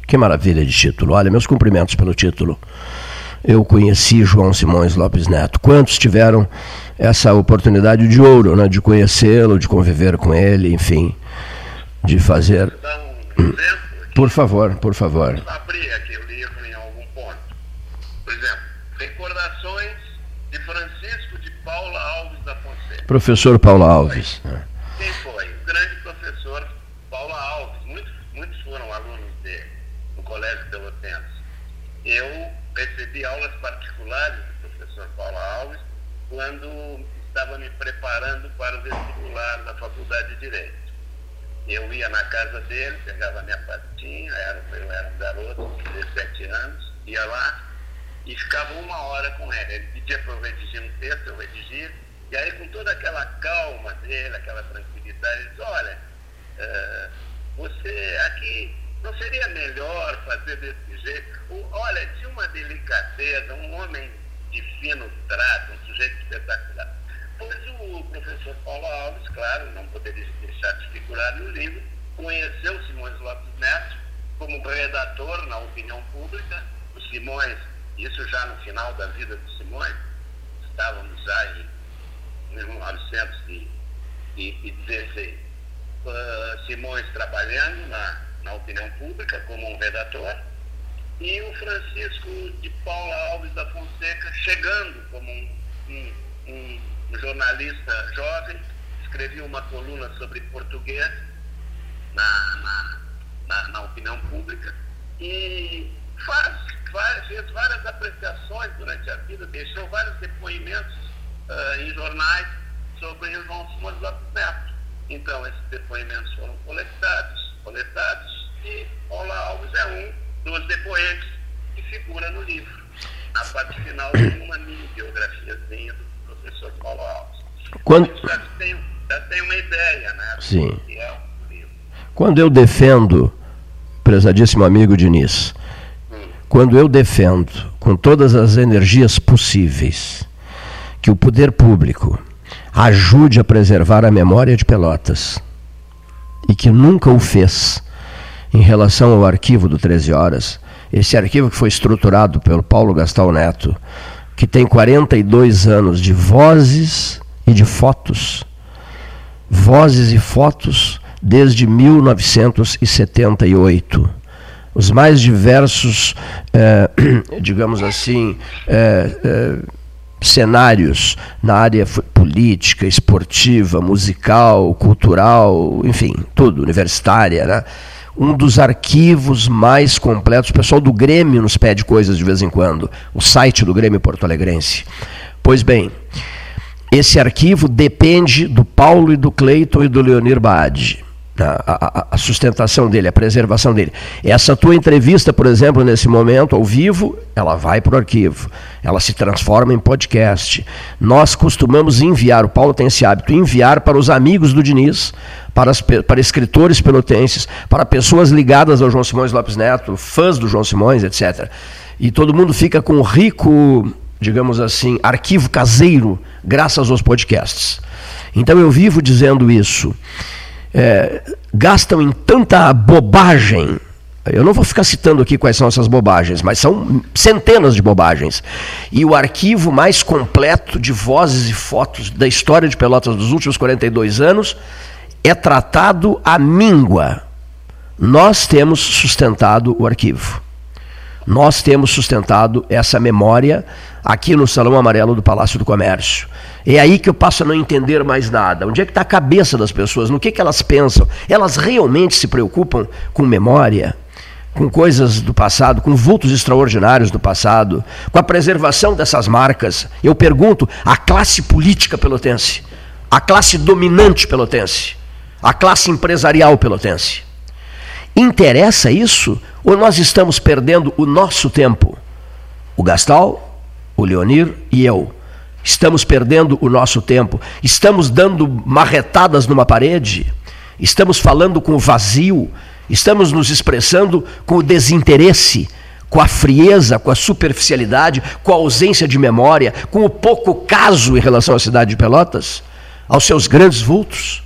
Que maravilha de título. Olha, meus cumprimentos pelo título. Eu conheci João Simões Lopes Neto. Quantos tiveram essa oportunidade de ouro, né, de conhecê-lo, de conviver com ele, enfim, de fazer. Aqui. Por favor, por favor. abrir aqui o livro em algum ponto. Por exemplo, Recordações de Francisco de Paula Alves da Fonseca. Professor Paulo Alves. Quem foi? O grande professor Paula Alves. Muitos, muitos foram alunos dele no Colégio Pelotense. Eu recebi aulas particulares do professor Paula Alves quando estava me preparando para o vestibular da Faculdade de Direito. Eu ia na casa dele, pegava minha pastinha, era, eu era um garoto de 17 anos, ia lá e ficava uma hora com ele. Ele pedia para eu redigir um texto, eu redigia, e aí com toda aquela calma dele, aquela tranquilidade, ele disse, olha, eh, você aqui não seria melhor fazer desse jeito? Olha, tinha uma delicadeza, um homem de fino trato, um sujeito espetacular. Pois o professor Paulo Alves, claro, não poderia deixar de figurar no livro, conheceu Simões Lopes Neto como redator na opinião pública. O Simões, isso já no final da vida do Simões, estávamos já em 1916. Uh, Simões trabalhando na, na opinião pública como um redator e o Francisco de Paula Alves da Fonseca chegando como um, um, um jornalista jovem, escrevia uma coluna sobre português na, na, na, na opinião pública e faz, faz, fez várias apreciações durante a vida, deixou vários depoimentos uh, em jornais sobre o João Simões Lopes Neto. Então, esses depoimentos foram coletados, coletados e Paula Alves é um dos depoentes que figura no livro. Na parte final tem uma mini biografiazinha do professor Paulo Alves. Quando... Já tem, já tem uma ideia, né? Sim. É Quando eu defendo, prezadíssimo amigo Diniz, hum. quando eu defendo com todas as energias possíveis que o poder público ajude a preservar a memória de Pelotas e que nunca o fez em relação ao arquivo do 13 Horas, esse arquivo que foi estruturado pelo Paulo Gastal Neto, que tem 42 anos de vozes e de fotos. Vozes e fotos desde 1978. Os mais diversos, eh, digamos assim, eh, eh, cenários na área política, esportiva, musical, cultural, enfim, tudo, universitária, né? um dos arquivos mais completos. O pessoal do Grêmio nos pede coisas de vez em quando. O site do Grêmio Porto Alegrense. Pois bem, esse arquivo depende do Paulo e do Cleiton e do Leonir Bade a, a, sustentação dele, a preservação dele. Essa tua entrevista, por exemplo, nesse momento, ao vivo, ela vai para o arquivo, ela se transforma em podcast. Nós costumamos enviar, o Paulo tem esse hábito, enviar para os amigos do Diniz, para, as, para escritores pelotenses, para pessoas ligadas ao João Simões Lopes Neto, fãs do João Simões, etc. E todo mundo fica com um rico, digamos assim, arquivo caseiro, graças aos podcasts. Então eu vivo dizendo isso é, gastam em tanta bobagem. Eu não vou ficar citando aqui quais são essas bobagens, mas são centenas de bobagens. E o arquivo mais completo de vozes e fotos da história de Pelotas dos últimos 42 anos é tratado à míngua. Nós temos sustentado o arquivo. Nós temos sustentado essa memória aqui no Salão Amarelo do Palácio do Comércio. É aí que eu passo a não entender mais nada. Onde é que está a cabeça das pessoas? No que, que elas pensam? Elas realmente se preocupam com memória? Com coisas do passado, com vultos extraordinários do passado, com a preservação dessas marcas? Eu pergunto à classe política pelotense, à classe dominante pelotense, à classe empresarial pelotense. Interessa isso ou nós estamos perdendo o nosso tempo? O Gastal, o Leonir e eu Estamos perdendo o nosso tempo. Estamos dando marretadas numa parede. Estamos falando com o vazio. Estamos nos expressando com o desinteresse, com a frieza, com a superficialidade, com a ausência de memória, com o pouco caso em relação à cidade de Pelotas, aos seus grandes vultos.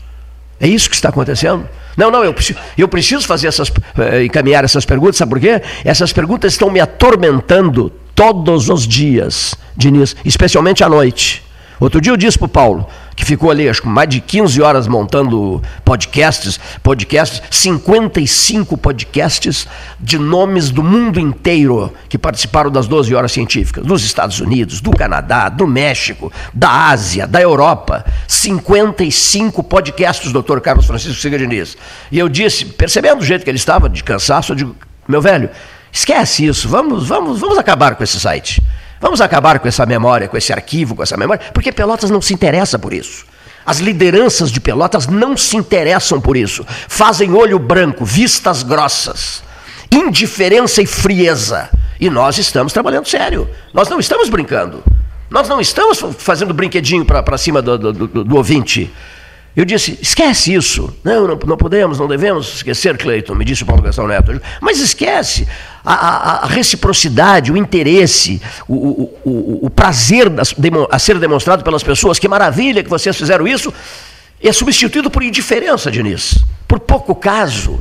É isso que está acontecendo? Não, não, eu preciso, eu preciso fazer essas, eh, encaminhar essas perguntas, sabe por quê? Essas perguntas estão me atormentando todos os dias, Diniz, especialmente à noite. Outro dia eu disse para o Paulo, que ficou ali, acho que mais de 15 horas montando podcasts, podcasts, 55 podcasts de nomes do mundo inteiro que participaram das 12 horas científicas, dos Estados Unidos, do Canadá, do México, da Ásia, da Europa. 55 podcasts, doutor Carlos Francisco Siga Diniz. E eu disse, percebendo o jeito que ele estava, de cansaço, eu digo, meu velho, Esquece isso, vamos, vamos, vamos acabar com esse site. Vamos acabar com essa memória, com esse arquivo, com essa memória, porque Pelotas não se interessa por isso. As lideranças de Pelotas não se interessam por isso. Fazem olho branco, vistas grossas, indiferença e frieza. E nós estamos trabalhando sério. Nós não estamos brincando. Nós não estamos fazendo brinquedinho para cima do, do, do, do ouvinte. Eu disse, esquece isso. Não, não, não, podemos, não devemos esquecer, Cleiton, me disse o Paulo Gastão Neto. Mas esquece a, a, reciprocidade, o interesse, o, o, o, o prazer a ser demonstrado pelas pessoas. Que maravilha que vocês fizeram isso. é substituído por indiferença, Diniz. Por pouco caso.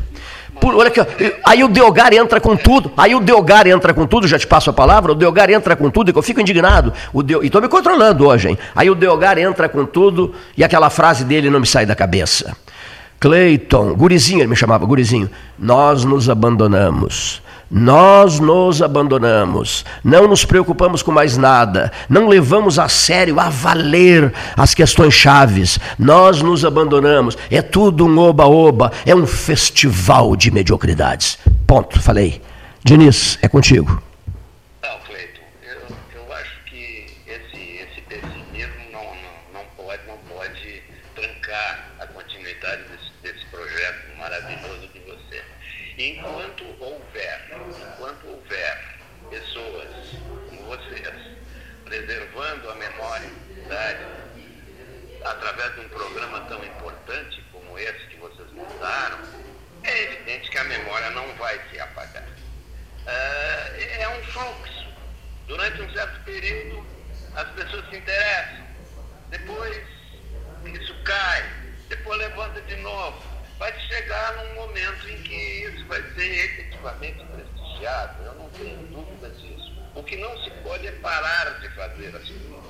Por, olha aqui, aí o Deogar entra com tudo, aí o Deogar entra com tudo, já te passo a palavra, o Deogar entra com tudo, e eu fico indignado. O Deo, e estou me controlando hoje, hein? Aí o Deogar entra com tudo e aquela frase dele não me sai da cabeça. Cleiton, gurizinho, ele me chamava, gurizinho, nós nos abandonamos. Nós nos abandonamos, não nos preocupamos com mais nada, não levamos a sério, a valer as questões chaves. Nós nos abandonamos. É tudo um oba-oba, é um festival de mediocridades. Ponto, falei. Diniz, é contigo. através de um programa tão importante como esse que vocês montaram, é evidente que a memória não vai se apagar. É, é um fluxo. Durante um certo período, as pessoas se interessam. Depois, isso cai. Depois levanta de novo. Vai chegar num momento em que isso vai ser efetivamente prestigiado. Eu não tenho dúvida disso. O que não se pode é parar de fazer as coisas.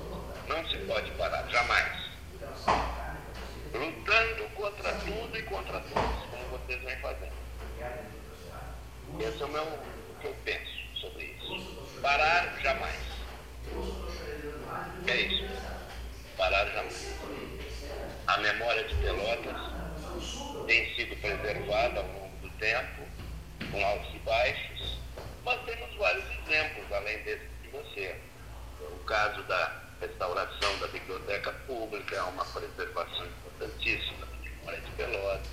Não se pode parar, jamais lutando contra tudo e contra todos, como vocês vêm fazendo. Esse é o meu, que eu penso sobre isso. Parar jamais. É isso. Parar jamais. A memória de Pelotas tem sido preservada ao longo do tempo, com altos e baixos, mas temos vários exemplos, além desse de você. O caso da restauração da biblioteca pública, é uma preservação importantíssima da memória de Pelotas,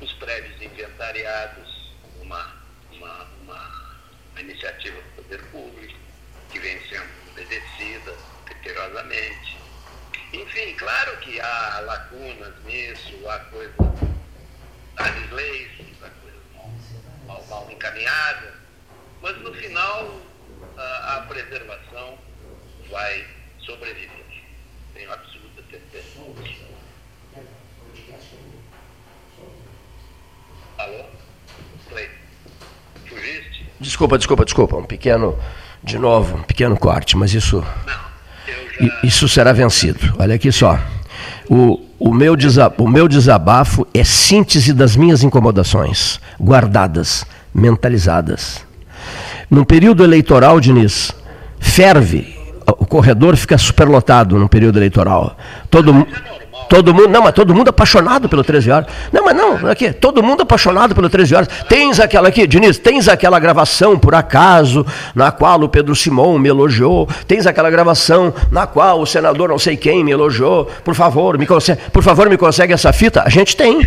os prédios inventariados, uma, uma, uma, uma iniciativa do poder público, que vem sendo obedecida criteriosamente. Enfim, claro que há lacunas nisso, há coisas, há desleis, há coisas mal, mal, encaminhadas, mas no final a, a preservação vai sobreviver. Tenho absoluta certeza Alô? Play. Fugiste? Desculpa, desculpa, desculpa. Um pequeno, de novo, um pequeno corte, mas isso. Não, já... Isso será vencido. Olha aqui só. O, o, meu o meu desabafo é síntese das minhas incomodações, guardadas, mentalizadas. No período eleitoral, Diniz, ferve o corredor fica superlotado no período eleitoral. Todo, todo mundo, não, mas todo mundo apaixonado pelo 13 horas. Não, mas não, aqui, todo mundo apaixonado pelo 13 horas. Tens aquela aqui, Diniz, tens aquela gravação, por acaso, na qual o Pedro Simão me elogiou. Tens aquela gravação na qual o senador não sei quem me elogiou. Por favor, me consegue, por favor, me consegue essa fita? A gente tem.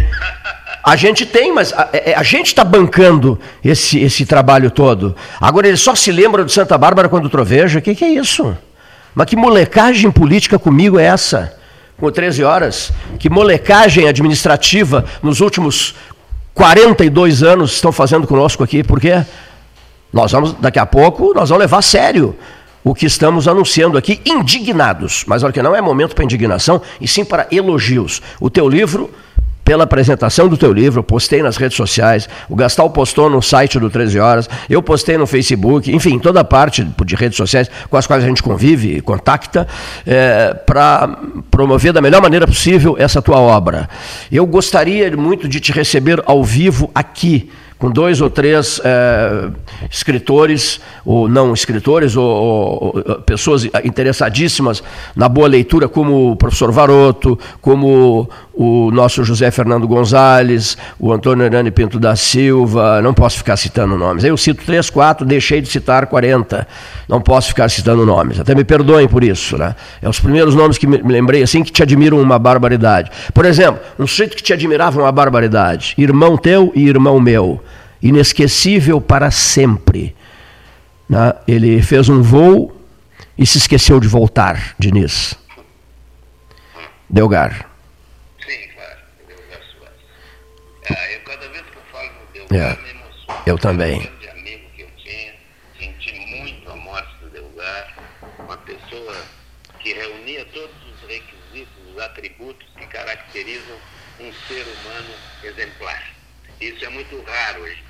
A gente tem, mas a, é, a gente está bancando esse, esse trabalho todo. Agora ele só se lembra de Santa Bárbara quando troveja. O que, que é isso? Mas que molecagem política comigo é essa? Com 13 horas? Que molecagem administrativa nos últimos 42 anos estão fazendo conosco aqui? Por quê? Nós vamos, daqui a pouco, nós vamos levar a sério o que estamos anunciando aqui, indignados. Mas olha que não é momento para indignação, e sim para elogios. O teu livro pela apresentação do teu livro, postei nas redes sociais, o Gastal postou no site do 13 Horas, eu postei no Facebook, enfim, toda parte de redes sociais com as quais a gente convive e contacta, é, para promover da melhor maneira possível essa tua obra. Eu gostaria muito de te receber ao vivo aqui com dois ou três é, escritores, ou não escritores, ou, ou, pessoas interessadíssimas na boa leitura, como o professor Varoto, como o nosso José Fernando Gonzalez, o Antônio Hernani Pinto da Silva, não posso ficar citando nomes. Eu cito três, quatro, deixei de citar 40. Não posso ficar citando nomes. Até me perdoem por isso. Né? É os primeiros nomes que me lembrei assim que te admiram uma barbaridade. Por exemplo, um sujeito que te admirava uma barbaridade. Irmão teu e irmão meu. Inesquecível para sempre. Né? Ele fez um voo e se esqueceu de voltar, Diniz. Delgar. Ah, eu cada vez que eu falo no Delgar, é. me emociono. Eu também. Um grande amigo que eu tinha, senti muito a morte do Delgar, uma pessoa que reunia todos os requisitos, os atributos que caracterizam um ser humano exemplar. Isso é muito raro hoje.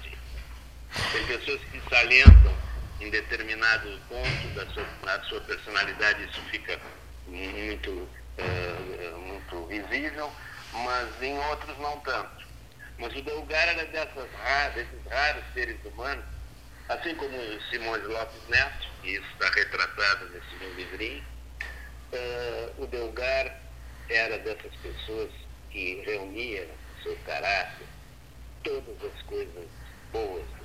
Tem pessoas que salientam em determinado ponto da sua, da sua personalidade, isso fica muito, uh, muito visível, mas em outros não tanto. Mas o Delgar era dessas raras, desses raros seres humanos, assim como o Simões Lopes Neto, e isso está retratado nesse meu livrinho, uh, o Delgar era dessas pessoas que reunia seu caráter todas as coisas boas.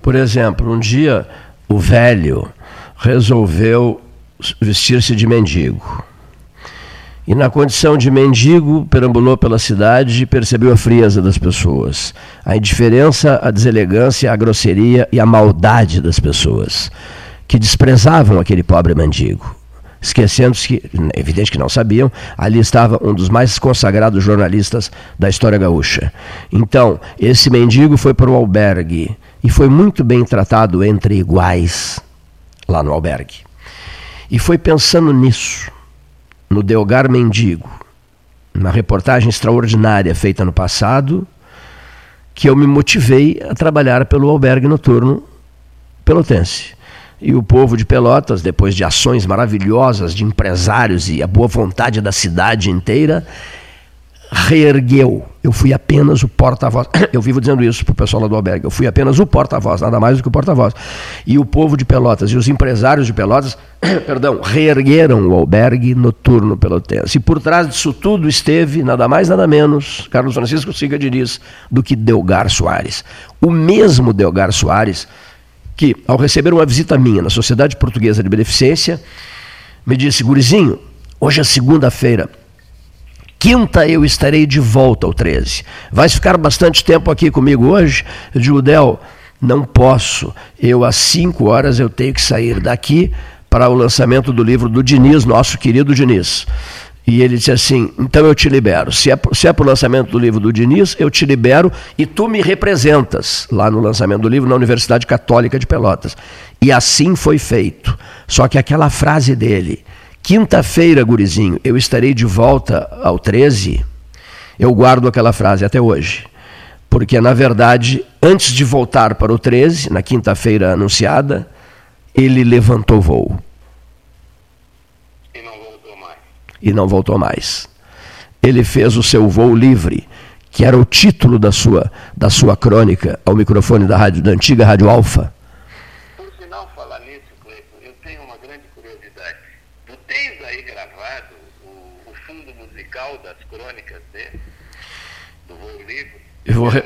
Por exemplo, um dia o velho resolveu vestir-se de mendigo. E na condição de mendigo, perambulou pela cidade e percebeu a frieza das pessoas, a indiferença, a deselegância, a grosseria e a maldade das pessoas, que desprezavam aquele pobre mendigo. Esquecendo-se que, é evidente que não sabiam, ali estava um dos mais consagrados jornalistas da história gaúcha. Então, esse mendigo foi para o albergue e foi muito bem tratado entre iguais lá no albergue. E foi pensando nisso no Delgar Mendigo, na reportagem extraordinária feita no passado, que eu me motivei a trabalhar pelo albergue noturno pelotense. E o povo de Pelotas, depois de ações maravilhosas de empresários e a boa vontade da cidade inteira, reergueu. Eu fui apenas o porta-voz. Eu vivo dizendo isso para o pessoal lá do albergue. Eu fui apenas o porta-voz, nada mais do que o porta-voz. E o povo de Pelotas e os empresários de Pelotas, perdão, reergueram o albergue noturno pelotense. E por trás disso tudo esteve, nada mais, nada menos, Carlos Francisco Siga Diniz, do que Delgar Soares. O mesmo Delgar Soares, que, ao receber uma visita minha na Sociedade Portuguesa de Beneficência, me disse, Gurizinho, hoje é segunda-feira, Quinta eu estarei de volta ao 13. Vais ficar bastante tempo aqui comigo hoje? Eu digo, não posso. Eu às 5 horas eu tenho que sair daqui para o lançamento do livro do Diniz, nosso querido Diniz. E ele disse assim: então eu te libero. Se é, se é para o lançamento do livro do Diniz, eu te libero e tu me representas lá no lançamento do livro na Universidade Católica de Pelotas. E assim foi feito. Só que aquela frase dele, Quinta-feira, gurizinho, eu estarei de volta ao 13. Eu guardo aquela frase até hoje. Porque, na verdade, antes de voltar para o 13, na quinta-feira anunciada, ele levantou voo. E não voltou mais. E não voltou mais. Ele fez o seu voo livre, que era o título da sua, da sua crônica ao microfone da, rádio, da antiga Rádio Alfa. Eu vou, re...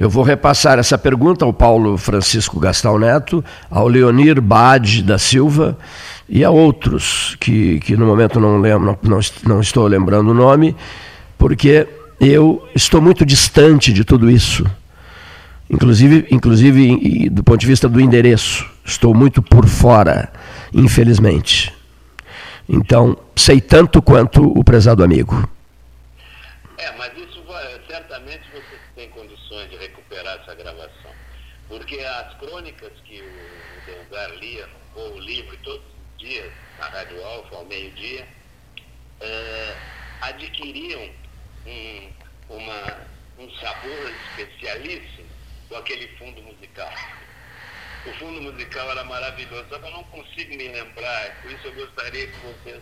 eu vou repassar essa pergunta ao Paulo Francisco Gastão Neto, ao Leonir Bade da Silva e a outros, que, que no momento não, lembro, não, não estou lembrando o nome, porque eu estou muito distante de tudo isso. Inclusive, inclusive do ponto de vista do endereço, estou muito por fora, infelizmente. Então, sei tanto quanto o prezado amigo. É, mas porque as crônicas que o Delgar lia no Livro todos os dias, na Rádio Alfa, ao meio-dia, uh, adquiriam um, uma, um sabor especialíssimo com aquele fundo musical. O fundo musical era maravilhoso, só que eu não consigo me lembrar, por isso eu gostaria que vocês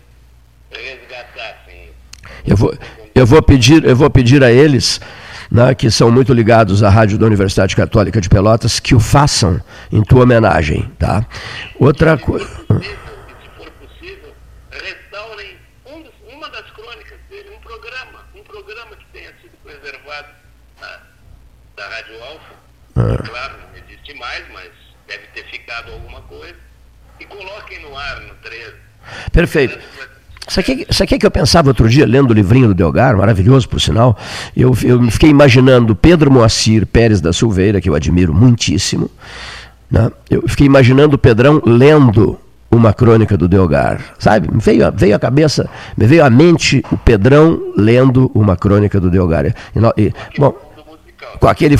resgatassem. Eu vou, eu vou pedir, eu vou pedir a eles né, que são muito ligados à rádio da Universidade Católica de Pelotas, que o façam em tua homenagem. Tá? Outra coisa. Se for possível, restaurem um, uma das crônicas dele, um programa, um programa que tenha sido preservado na, da Rádio Ah. Claro, não existe mais, mas deve ter ficado alguma coisa. E coloquem no ar no 13. Perfeito. Sabe o que, que eu pensava outro dia, lendo o livrinho do Delgar, maravilhoso por sinal? Eu, eu fiquei imaginando Pedro Moacir Pérez da Silveira, que eu admiro muitíssimo. Né? Eu fiquei imaginando o Pedrão lendo uma crônica do Delgar. Sabe? Me veio, veio a cabeça, me veio à mente o Pedrão lendo uma crônica do Delgar. E, e, bom, com aquele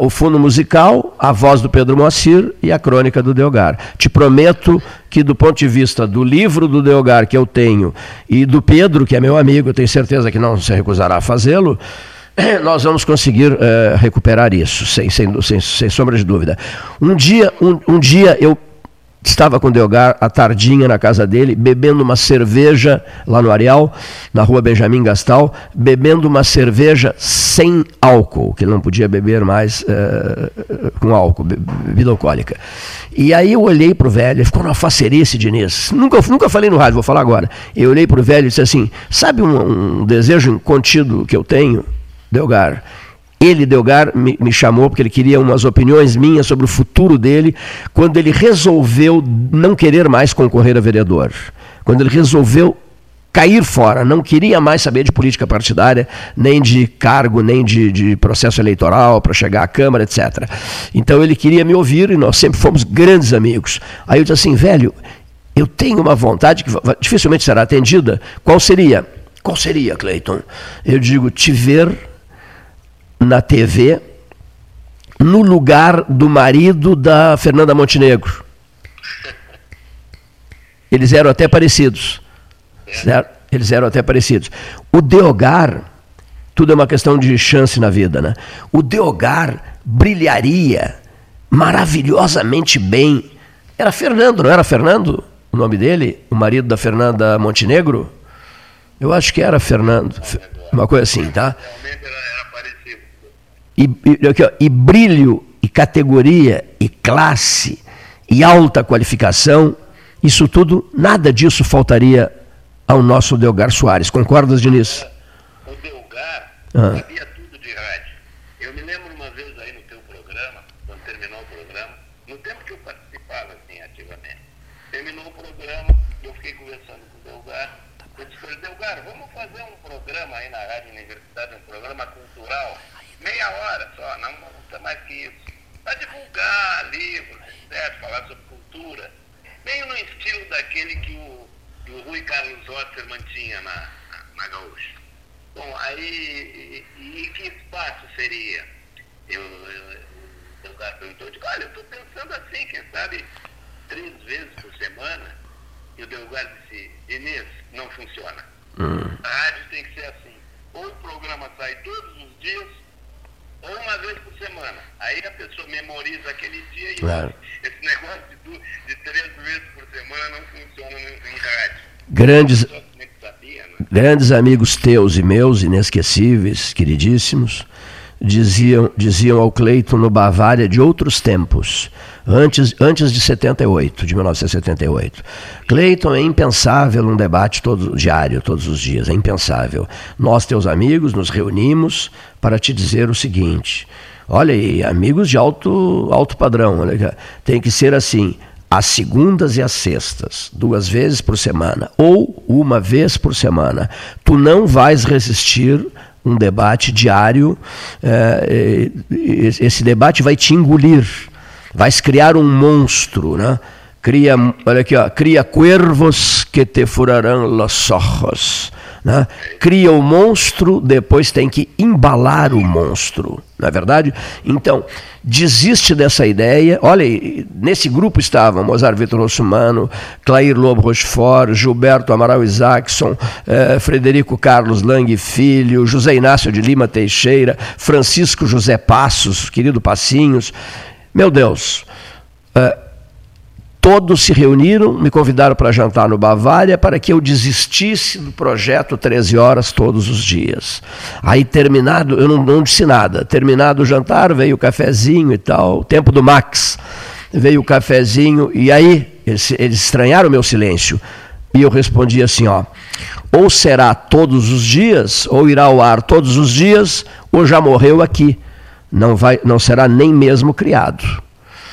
o fundo musical, a voz do Pedro Moacir e a crônica do Delgar. Te prometo que do ponto de vista do livro do Delgar que eu tenho e do Pedro, que é meu amigo, tenho certeza que não se recusará a fazê-lo, nós vamos conseguir uh, recuperar isso, sem, sem, sem, sem, sombra de dúvida. Um dia, um, um dia eu estava com Delgar à tardinha na casa dele, bebendo uma cerveja lá no Areal, na rua Benjamin Gastal, bebendo uma cerveja sem álcool, que ele não podia beber mais uh, com álcool, bebida alcoólica. E aí eu olhei para o velho, ele ficou numa facerice, Diniz. Nunca, nunca falei no rádio, vou falar agora. Eu olhei para o velho e disse assim: Sabe um, um desejo contido que eu tenho? Delgar. Ele, Delgar, me, me, chamou porque ele queria umas opiniões minhas sobre o futuro dele, quando ele resolveu não querer mais concorrer a vereador. Quando ele resolveu cair fora, não queria mais saber de política partidária, nem de cargo, nem de, de processo eleitoral para chegar à Câmara, etc. Então ele queria me ouvir e nós sempre fomos grandes amigos. Aí eu disse assim, velho, eu tenho uma vontade que dificilmente será atendida. Qual seria? Qual seria, Cleiton? Eu digo, te ver na TV no lugar do marido da Fernanda Montenegro. Eles eram até parecidos. Certo? Eles eram até parecidos. O Deogar, tudo é uma questão de chance na vida, né? O Deogar brilharia maravilhosamente bem. Era Fernando, não era Fernando o nome dele? O marido da Fernanda Montenegro? Eu acho que era Fernando. Uma coisa assim, tá? Realmente era e, e, e brilho, e categoria, e classe, e alta qualificação, isso tudo, nada disso faltaria ao nosso Delgar Soares. Concordas, Diniz? O Delgar ah. sabia tudo de rádio. Eu me lembro uma vez aí no teu programa, quando terminou o programa, no tempo que eu participava assim ativamente. Terminou o programa, eu fiquei conversando com o Delgar. Eu disse, Delgar, vamos fazer um programa aí na Rádio Universidade, um programa cultural meia hora só, não custa mais que isso. Para divulgar livros, etc., falar sobre cultura. Meio no estilo daquele que o, que o Rui Carlos Oster mantinha na, na, na Gaúcha. Bom, aí, e, e, que espaço seria? Eu, eu, o cara perguntou, eu digo, olha, eu estou pensando assim, quem sabe três vezes por semana. E o Delgado disse, Inês, não funciona. Hum. A rádio tem que ser assim. Ou o programa sai todos os dias, ou uma vez por semana. Aí a pessoa memoriza aquele dia e claro. esse negócio de, de, três vezes por semana não funciona em, em rádio. Grandes, grandes amigos teus e meus, inesquecíveis, queridíssimos, diziam, diziam ao Cleiton no Bavária de outros tempos antes, antes de 78, de 1978. Cleiton, é impensável um debate todo, diário, todos os dias, é impensável. Nós, teus amigos, nos reunimos para te dizer o seguinte: olha aí, amigos de alto, alto padrão, tem que ser assim. Às segundas e às sextas, duas vezes por semana, ou uma vez por semana, tu não vais resistir um debate diário, é, esse debate vai te engolir vais criar um monstro, né? Cria, olha aqui, ó, cria cuervos que te furarão los ojos. Né? Cria o monstro, depois tem que embalar o monstro, não é verdade? Então, desiste dessa ideia. Olha, nesse grupo estavam Mozart Vitor Rossumano, Clair Lobo Rochefort, Gilberto Amaral Isaacson, eh, Frederico Carlos Lang Filho, José Inácio de Lima Teixeira, Francisco José Passos, querido Passinhos, meu Deus, uh, todos se reuniram, me convidaram para jantar no Bavária para que eu desistisse do projeto 13 horas todos os dias. Aí terminado, eu não, não disse nada, terminado o jantar, veio o cafezinho e tal, tempo do Max, veio o cafezinho, e aí eles, eles estranharam o meu silêncio. E eu respondi assim, ó, ou será todos os dias, ou irá ao ar todos os dias, ou já morreu aqui não, vai, não será nem mesmo criado.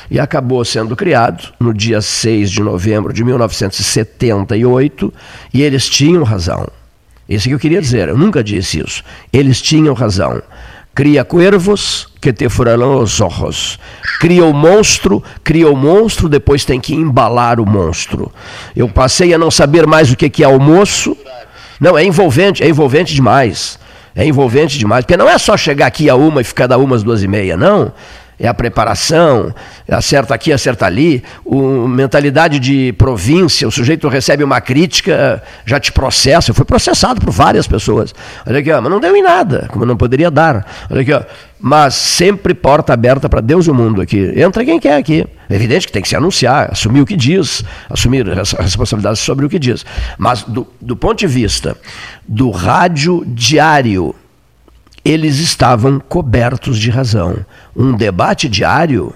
E acabou sendo criado no dia 6 de novembro de 1978, e eles tinham razão. Isso que eu queria dizer, eu nunca disse isso. Eles tinham razão. Cria cuervos que te furarão os ojos. Cria o monstro, cria o monstro, depois tem que embalar o monstro. Eu passei a não saber mais o que é almoço. Não, é envolvente, é envolvente demais É envolvente demais, porque não é só chegar aqui a uma e ficar da uma às duas e meia, não é a preparação, acerta aqui, acerta ali, o, mentalidade de província, o sujeito recebe uma crítica, já te processa. Eu fui processado por várias pessoas. Olha aqui, ó, mas não deu em nada, como não poderia dar. Olha aqui, ó, mas sempre porta aberta para Deus e o mundo aqui. Entra quem quer aqui. É evidente que tem que se anunciar, assumir o que diz, assumir a responsabilidade sobre o que diz. Mas do, do ponto de vista do rádio diário, eles estavam cobertos de razão. Um debate diário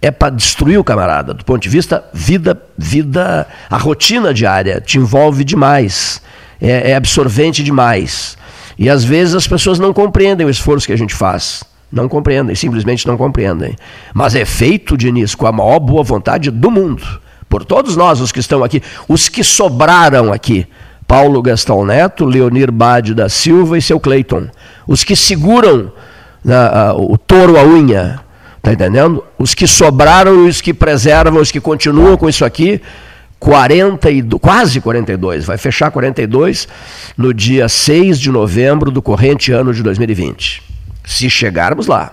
é para destruir o camarada, do ponto de vista vida, vida, a rotina diária te envolve demais, é, é absorvente demais. E às vezes as pessoas não compreendem o esforço que a gente faz. Não compreendem, simplesmente não compreendem. Mas é feito, Diniz, com a maior boa vontade do mundo. Por todos nós, os que estão aqui, os que sobraram aqui. Paulo Gastão Neto, Leonir Bade da Silva e seu Cleiton. Os que seguram né, o touro à unha, tá entendendo? Os que sobraram e os que preservam, os que continuam com isso aqui, 40 e, quase 42, vai fechar 42 no dia 6 de novembro do corrente ano de 2020. Se chegarmos lá.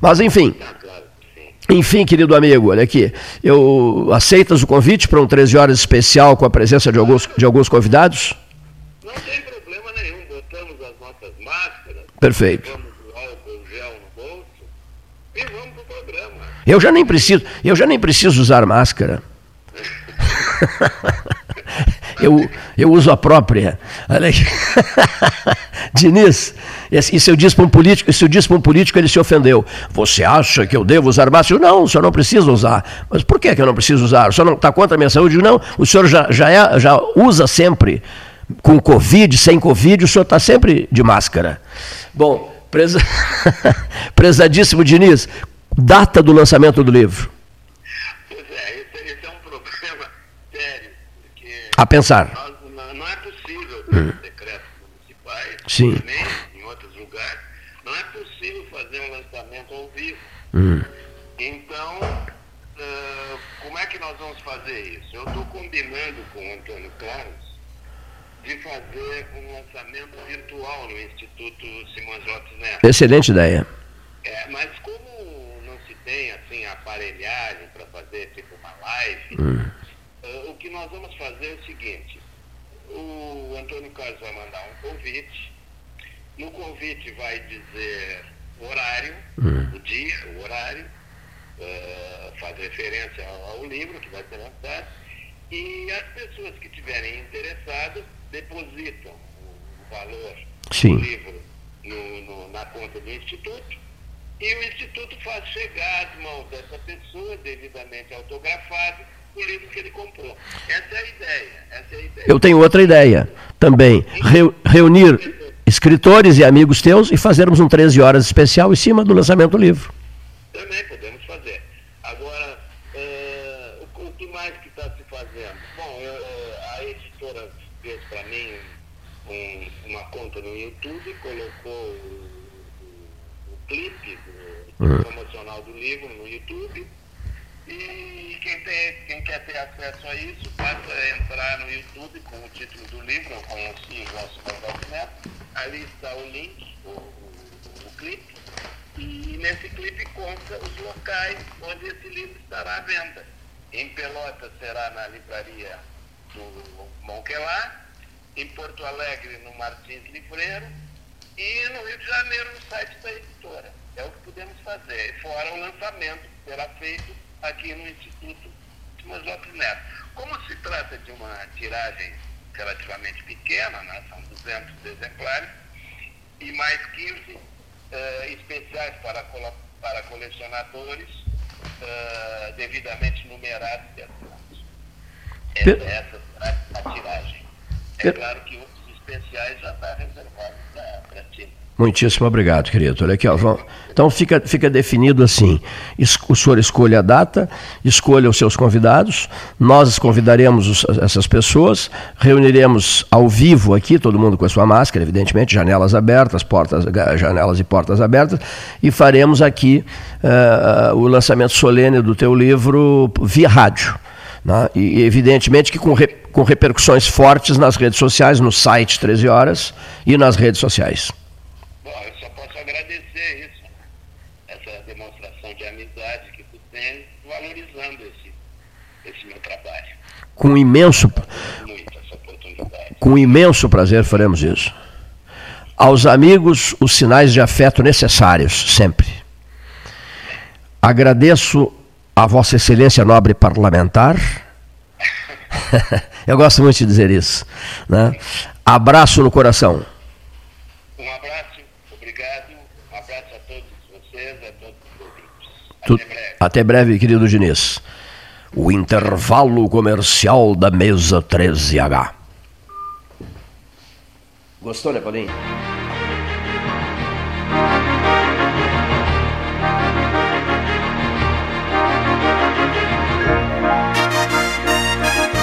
Mas enfim, enfim, querido amigo, olha aqui. Eu aceitas o convite para um 13 horas especial com a presença de alguns, de alguns convidados? Não tem problema nenhum. Botamos as nossas máscaras. Perfeito. Vamos álcool gel no bolso e vamos para o programa. Eu já nem preciso, eu já nem preciso usar máscara. eu, eu uso a própria. Diniz, se eu disse para um político, se eu disse para um político, ele se ofendeu. Você acha que eu devo usar máscara? Não, o senhor não precisa usar. Mas por que, que eu não preciso usar? O senhor não está contra a minha saúde? Não, o senhor já, já, é, já usa sempre. Com Covid, sem Covid, o senhor está sempre de máscara. Bom, presa... prezadíssimo Diniz, data do lançamento do livro. Pois é, esse, esse é um problema sério. A pensar. Não é possível, hum. decretos municipais, Sim. também Hum. Então, uh, como é que nós vamos fazer isso? Eu estou combinando com o Antônio Carlos de fazer um lançamento virtual no Instituto Simões Lopes Neto. Excelente ideia. É, mas como não se tem assim aparelhagem para fazer tipo uma live, hum. uh, o que nós vamos fazer é o seguinte: o Antônio Carlos vai mandar um convite. No convite vai dizer o horário, hum. o dia, o horário, uh, faz referência ao, ao, livro que vai ser lançado, e as pessoas que estiverem interessadas depositam o, valor Sim. do livro no, no, na conta do Instituto, e o Instituto faz chegar às mãos dessa pessoa, devidamente autografado, o livro que ele comprou. Essa é a ideia. Essa é a ideia. Eu tenho outra ideia também. reunir escritores e amigos teus e fazermos um 13 horas especial em cima do lançamento do livro. Também podemos fazer. Agora, uh, o, o, que mais que está se fazendo? Bom, eu, uh, a editora fez para mim um, uma conta no YouTube, colocou o, o, o clipe do, uhum. promocional do livro no YouTube. E quem, tem, quem, quer ter acesso a isso, basta entrar no YouTube com o título do livro, Eu Conheci o Nosso Neto, ali está o link, o, o, o clipe, e nesse clipe consta os locais onde esse livro estará à venda. Em Pelotas será na livraria do Monquelar, em Porto Alegre no Martins Livreiro e no Rio de Janeiro no site da editora. É o que podemos fazer, fora o lançamento que será feito aqui no Instituto Simões Lopes Neto. Como se trata de uma tiragem relativamente pequena, né? são 200 exemplares, e mais 15 uh, eh, especiais para, para colecionadores uh, devidamente numerados e assinados. Essa, essa será a tiragem. É claro que outros especiais já estão reservados para ti. Muitíssimo obrigado, querido. Olha aqui, ó. Então fica, fica definido assim: o senhor escolha a data, escolha os seus convidados, nós convidaremos os, essas pessoas, reuniremos ao vivo aqui, todo mundo com a sua máscara, evidentemente, janelas abertas, portas, janelas e portas abertas, e faremos aqui uh, o lançamento solene do teu livro via rádio. Né? E, evidentemente, que com, re, com repercussões fortes nas redes sociais, no site 13 Horas e nas redes sociais. Bom, eu só posso agradecer isso, essa demonstração de amizade que tu tens, valorizando esse, esse meu trabalho. Com imenso, com imenso prazer faremos isso. Aos amigos, os sinais de afeto necessários, sempre. Agradeço a Vossa Excelência Nobre Parlamentar. Eu gosto muito de dizer isso. Né? Abraço no coração. Um abraço, obrigado. Um abraço a todos vocês, a todos os ouvintes. Até breve. Até breve, querido Diniz. O intervalo comercial da mesa 13H. Gostou, né, Paulinho?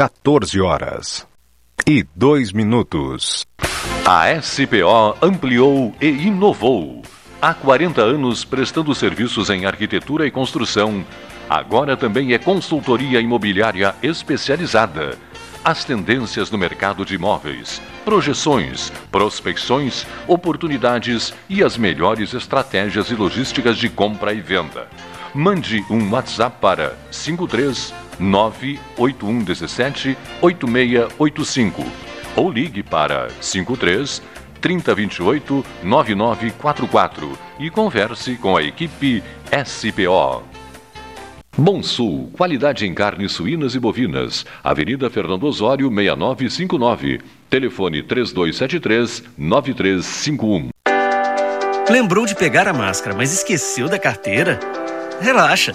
14 horas e 2 minutos. A SPO ampliou e inovou. Há 40 anos prestando serviços em arquitetura e construção. Agora também é consultoria imobiliária especializada. As tendências no mercado de imóveis, projeções, prospecções, oportunidades e as melhores estratégias e logísticas de compra e venda. Mande um WhatsApp para 53 98117 8685 ou ligue para 53 3028 9944 e converse com a equipe SPO. Bom Sul, qualidade em carnes suínas e bovinas. Avenida Fernando Osório, 6959. Telefone 3273 9351. Lembrou de pegar a máscara, mas esqueceu da carteira? Relaxa.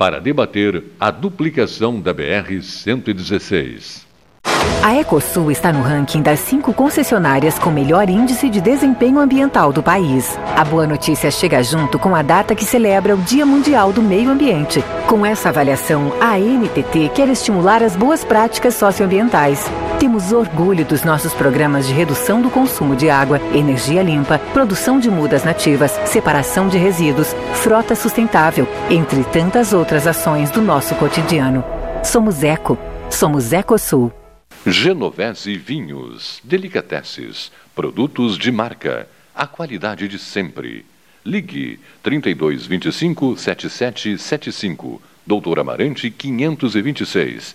para debater a duplicação da BR-116. A Ecosul está no ranking das cinco concessionárias com melhor índice de desempenho ambiental do país. A boa notícia chega junto com a data que celebra o Dia Mundial do Meio Ambiente. Com essa avaliação, a ANTT quer estimular as boas práticas socioambientais. Temos orgulho dos nossos programas de redução do consumo de água, energia limpa, produção de mudas nativas, separação de resíduos, frota sustentável, entre tantas outras ações do nosso cotidiano. Somos Eco. Somos Ecosul. Genovese Vinhos, Delicateces, produtos de marca, a qualidade de sempre. Ligue 3225 7775, Doutor Amarante 526.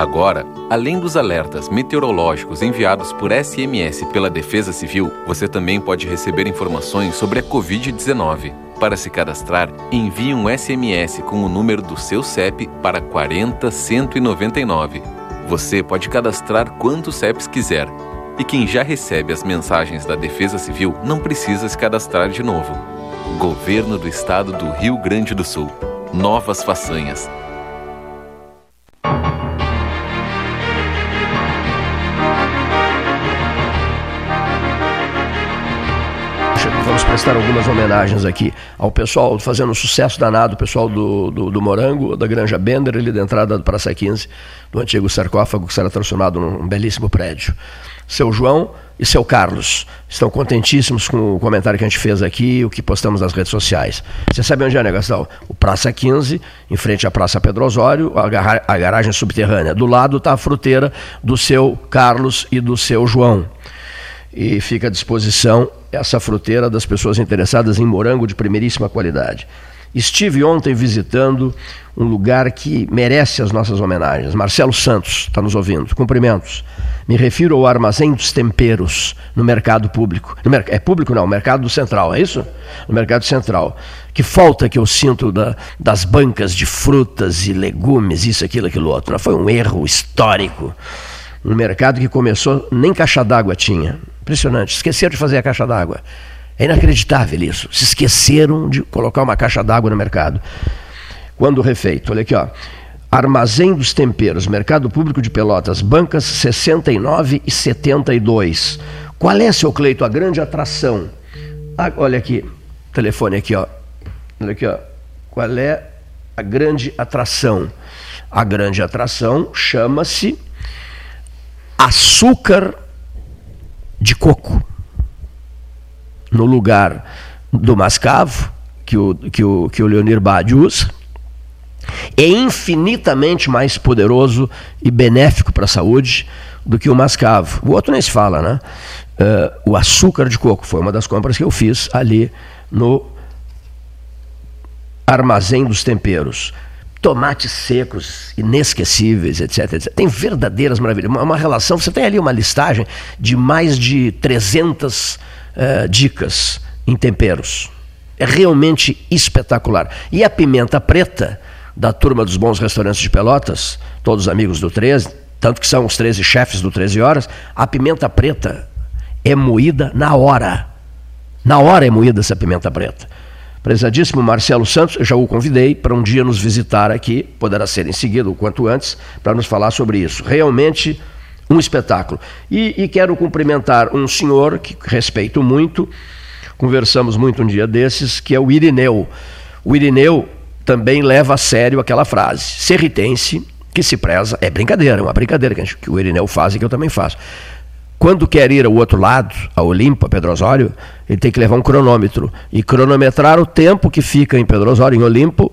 Agora, além dos alertas meteorológicos enviados por SMS pela Defesa Civil, você também pode receber informações sobre a Covid-19. Para se cadastrar, envie um SMS com o número do seu CEP para 40199. Você pode cadastrar quantos CEPs quiser e quem já recebe as mensagens da Defesa Civil não precisa se cadastrar de novo. Governo do Estado do Rio Grande do Sul. Novas façanhas. Vamos prestar algumas homenagens aqui ao pessoal fazendo um sucesso danado, o pessoal do, do, do Morango, da Granja Bender, ali da entrada do Praça 15, do antigo sarcófago que será transformado num belíssimo prédio seu João e seu Carlos. Estão contentíssimos com o comentário que a gente fez aqui, o que postamos nas redes sociais. Você sabe onde é, né, Gastão? O Praça 15, em frente à Praça Pedro Osório, a, a garagem subterrânea. Do lado está a fruteira do seu Carlos e do seu João. E fica à disposição essa fruteira das pessoas interessadas em morango de primeiríssima qualidade. Estive ontem visitando um lugar que merece as nossas homenagens. Marcelo Santos está nos ouvindo. Cumprimentos. Me refiro ao Armazém dos Temperos, no mercado público. No mer é público não, mercado central, é isso? No mercado central. Que falta que eu sinto da, das bancas de frutas e legumes, isso, aquilo, aquilo outro. Foi um erro histórico. Um mercado que começou, nem caixa d'água tinha. Impressionante. Esqueceram de fazer a caixa d'água. É inacreditável isso. Se esqueceram de colocar uma caixa d'água no mercado. Quando refeito, olha aqui, ó. Armazém dos Temperos, Mercado Público de Pelotas, bancas 69 e 72. Qual é, seu Cleito, a grande atração? Ah, olha aqui, telefone aqui, ó. Olha aqui, ó. Qual é a grande atração? A grande atração chama-se açúcar de coco. No lugar do mascavo, que o, que o, que o Leonir Bade usa, é infinitamente mais poderoso e benéfico para a saúde do que o mascavo. O outro nem se fala, né? Uh, o açúcar de coco foi uma das compras que eu fiz ali no armazém dos temperos. Tomates secos, inesquecíveis, etc, etc. Tem verdadeiras maravilhas. Uma, uma, relação, você tem ali uma listagem de mais de 300 uh, eh, dicas em temperos. É realmente espetacular. E a pimenta preta da turma dos bons restaurantes de Pelotas, todos amigos do 13, tanto que são os 13 chefes do 13 horas, a pimenta preta é moída na hora. Na hora é moída essa pimenta preta. Prezadíssimo Marcelo Santos, eu já o convidei para um dia nos visitar aqui, poderá ser em seguida, o quanto antes, para nos falar sobre isso. Realmente um espetáculo. E, e quero cumprimentar um senhor que respeito muito, conversamos muito um dia desses, que é o Irineu. O Irineu também leva a sério aquela frase. Serritense que se preza, é brincadeira, é uma brincadeira que, gente, que o Irineu faz e que eu também faço. Quando quer ir ao outro lado, a Olimpo, a Pedro Osório, ele tem que levar um cronômetro e cronometrar o tempo que fica em Pedro Osório, em Olimpo,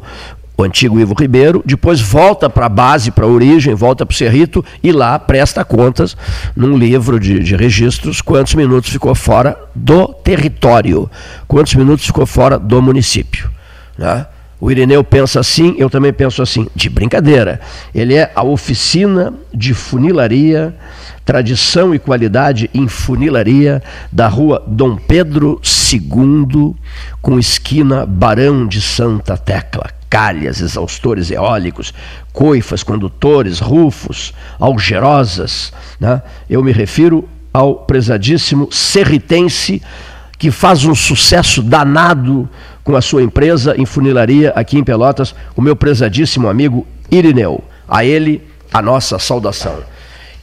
o antigo Ivo Ribeiro, depois volta para a base, para a origem, volta para o Cerrito e lá presta contas num livro de, de registros quantos minutos ficou fora do território, quantos minutos ficou fora do município. Né? O Irineu pensa assim, eu também penso assim, de brincadeira. Ele é a oficina de funilaria, tradição e qualidade em funilaria da rua Dom Pedro II, com esquina Barão de Santa Tecla. Calhas, exaustores eólicos, coifas, condutores, rufos, algerosas. Né? Eu me refiro ao prezadíssimo serritense que faz um sucesso danado com a sua empresa em funilaria aqui em Pelotas, o meu prezadíssimo amigo Irineu. A ele, a nossa saudação.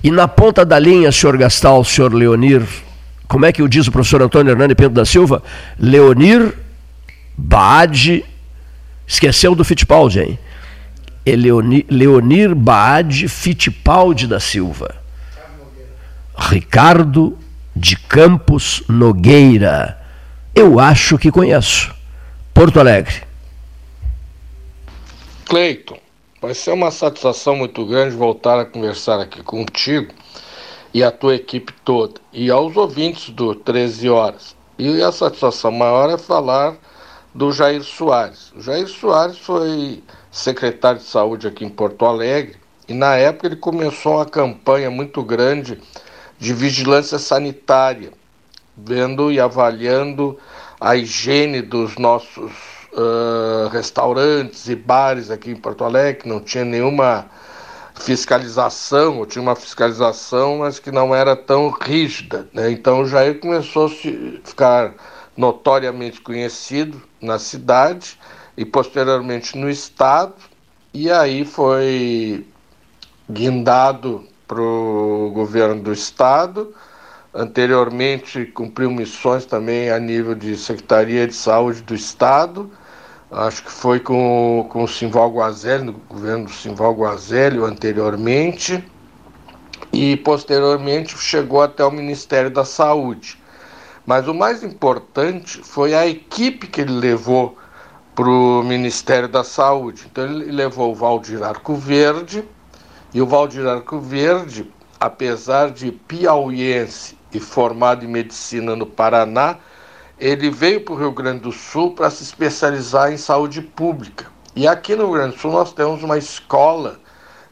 E na ponta da linha, senhor Gastal, senhor Leonir, como é que o diz o professor Antônio Hernani Pinto da Silva? Leonir Baade, esqueceu do Fittipaldi, hein? É Leonir, Leonir Baade Fittipaldi da Silva. Ricardo de Campos Nogueira. Eu acho que conheço. Porto Alegre. Cleiton, vai ser uma satisfação muito grande voltar a conversar aqui contigo e a tua equipe toda e aos ouvintes do 13 Horas. E a satisfação maior é falar do Jair Soares. O Jair Soares foi secretário de saúde aqui em Porto Alegre e na época ele começou uma campanha muito grande de vigilância sanitária, vendo e avaliando a higiene dos nossos uh, restaurantes e bares aqui em Porto Alegre, não tinha nenhuma fiscalização, ou tinha uma fiscalização, mas que não era tão rígida. Né? Então o Jair começou a ficar notoriamente conhecido na cidade e posteriormente no estado, e aí foi guindado para o governo do estado. Anteriormente cumpriu missões também a nível de Secretaria de Saúde do Estado. Acho que foi com, com o Simval Guazelli, no governo do Simval Guazelli anteriormente. E posteriormente chegou até o Ministério da Saúde. Mas o mais importante foi a equipe que ele levou para o Ministério da Saúde. Então ele levou o Valdir Arco Verde, e o Valdir Arco Verde, apesar de piauiense e formado em medicina no Paraná, ele veio para o Rio Grande do Sul para se especializar em saúde pública. E aqui no Rio Grande do Sul nós temos uma escola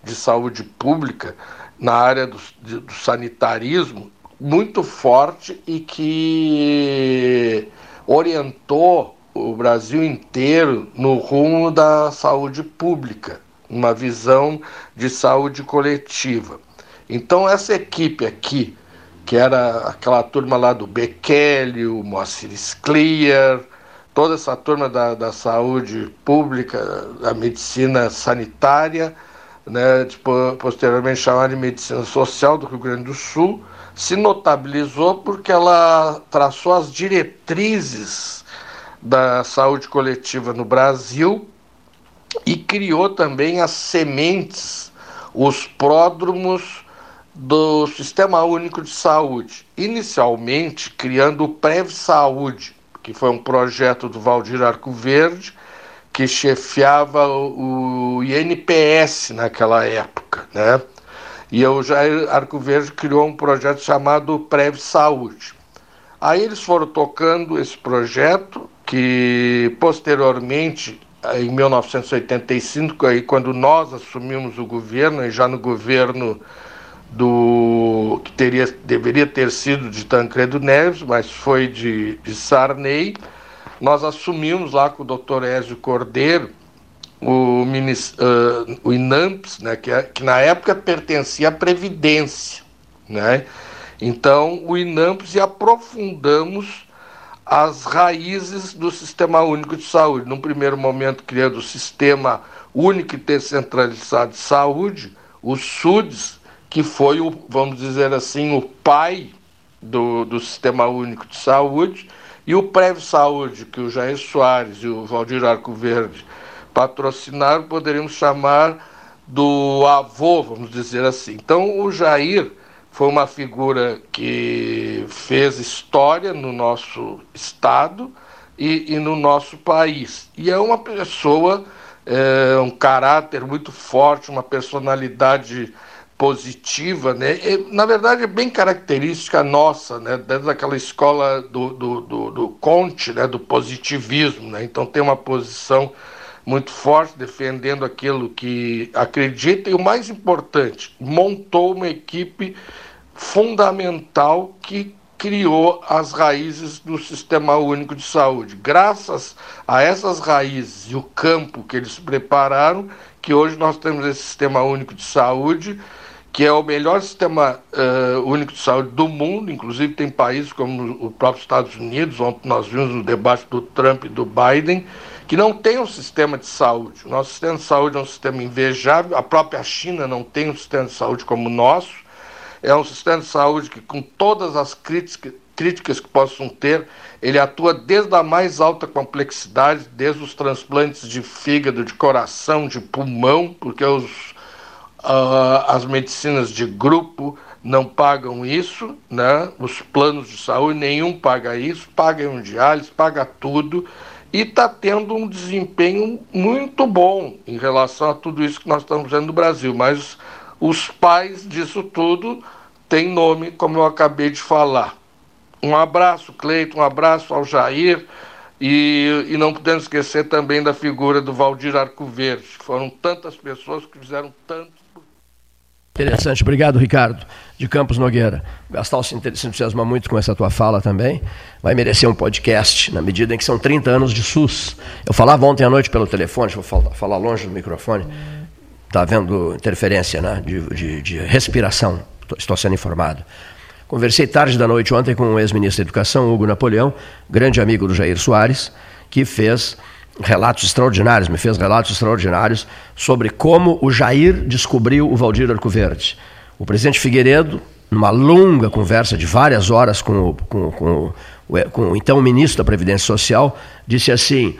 de saúde pública na área do, do sanitarismo muito forte e que orientou o Brasil inteiro no rumo da saúde pública, uma visão de saúde coletiva. Então essa equipe aqui, que era aquela turma lá do Bekele, o Moacir Clear, toda essa turma da, da saúde pública, da medicina sanitária, né, posteriormente chamada de medicina social do Rio Grande do Sul, se notabilizou porque ela traçou as diretrizes da saúde coletiva no Brasil e criou também as sementes, os pródromos do Sistema Único de Saúde. Inicialmente criando o Prev Saúde, que foi um projeto do Valdir Arco Verde, que chefiava o INPS naquela época, né? E o Jair Arco Verde criou um projeto chamado Prev Saúde. Aí eles foram tocando esse projeto, que posteriormente, em 1985, aí, quando nós assumimos o governo, e já no governo do que teria, deveria ter sido de Tancredo Neves, mas foi de, de Sarney, nós assumimos lá com o doutor Ézio Cordeiro o, uh, o INAMPS, né, que, é, que na época pertencia à Previdência. Né? Então, o INAMPS e aprofundamos as raízes do Sistema Único de Saúde. Num primeiro momento, criando o Sistema Único e Descentralizado de Saúde, o SUDS, que foi, o, vamos dizer assim, o pai do, do Sistema Único de Saúde, e o Prev Saúde, que o Jair Soares e o Valdir Arco Verde patrocinar, poderíamos chamar do avô, vamos dizer assim. Então, o Jair foi uma figura que fez história no nosso estado e, e no nosso país. E é uma pessoa, é, um caráter muito forte, uma personalidade positiva, né? E, na verdade, é bem característica nossa, né? Dentro daquela escola do, do, do, do Conte, né? Do positivismo, né? Então tem uma posição muito forte, defendendo aquilo que acredita e o mais importante, montou uma equipe fundamental que criou as raízes do Sistema Único de Saúde. Graças a essas raízes e o campo que eles prepararam, que hoje nós temos esse Sistema Único de Saúde, que é o melhor sistema uh, único de saúde do mundo, inclusive tem países como o próprio Estados Unidos, ontem nós vimos no debate do Trump e do Biden, que não tem um sistema de saúde. O nosso sistema de saúde é um sistema invejável, a própria China não tem um sistema de saúde como o nosso. É um sistema de saúde que, com todas as críticas que possam ter, ele atua desde a mais alta complexidade, desde os transplantes de fígado, de coração, de pulmão, porque os, uh, as medicinas de grupo não pagam isso, né? os planos de saúde, nenhum paga isso, paga um diálise, paga tudo e está tendo um desempenho muito bom em relação a tudo isso que nós estamos vendo no Brasil. Mas os pais disso tudo têm nome, como eu acabei de falar. Um abraço, Cleiton, um abraço ao Jair. E, e não podemos esquecer também da figura do Valdir Arcoverde. Foram tantas pessoas que fizeram tanto. Interessante, obrigado Ricardo, de Campos Nogueira. Gastal se entusiasma muito com essa tua fala também. Vai merecer um podcast, na medida em que são 30 anos de SUS. Eu falava ontem à noite pelo telefone, vou falar longe do microfone, está havendo interferência né, de, de, de respiração, estou sendo informado. Conversei tarde da noite ontem com o ex-ministro da Educação, Hugo Napoleão, grande amigo do Jair Soares, que fez relatos extraordinários, me fez relatos extraordinários sobre como o Jair descobriu o Valdir Arcoverde. O presidente Figueiredo, numa longa conversa de várias horas com o, com, com, com o então ministro da Previdência Social, disse assim: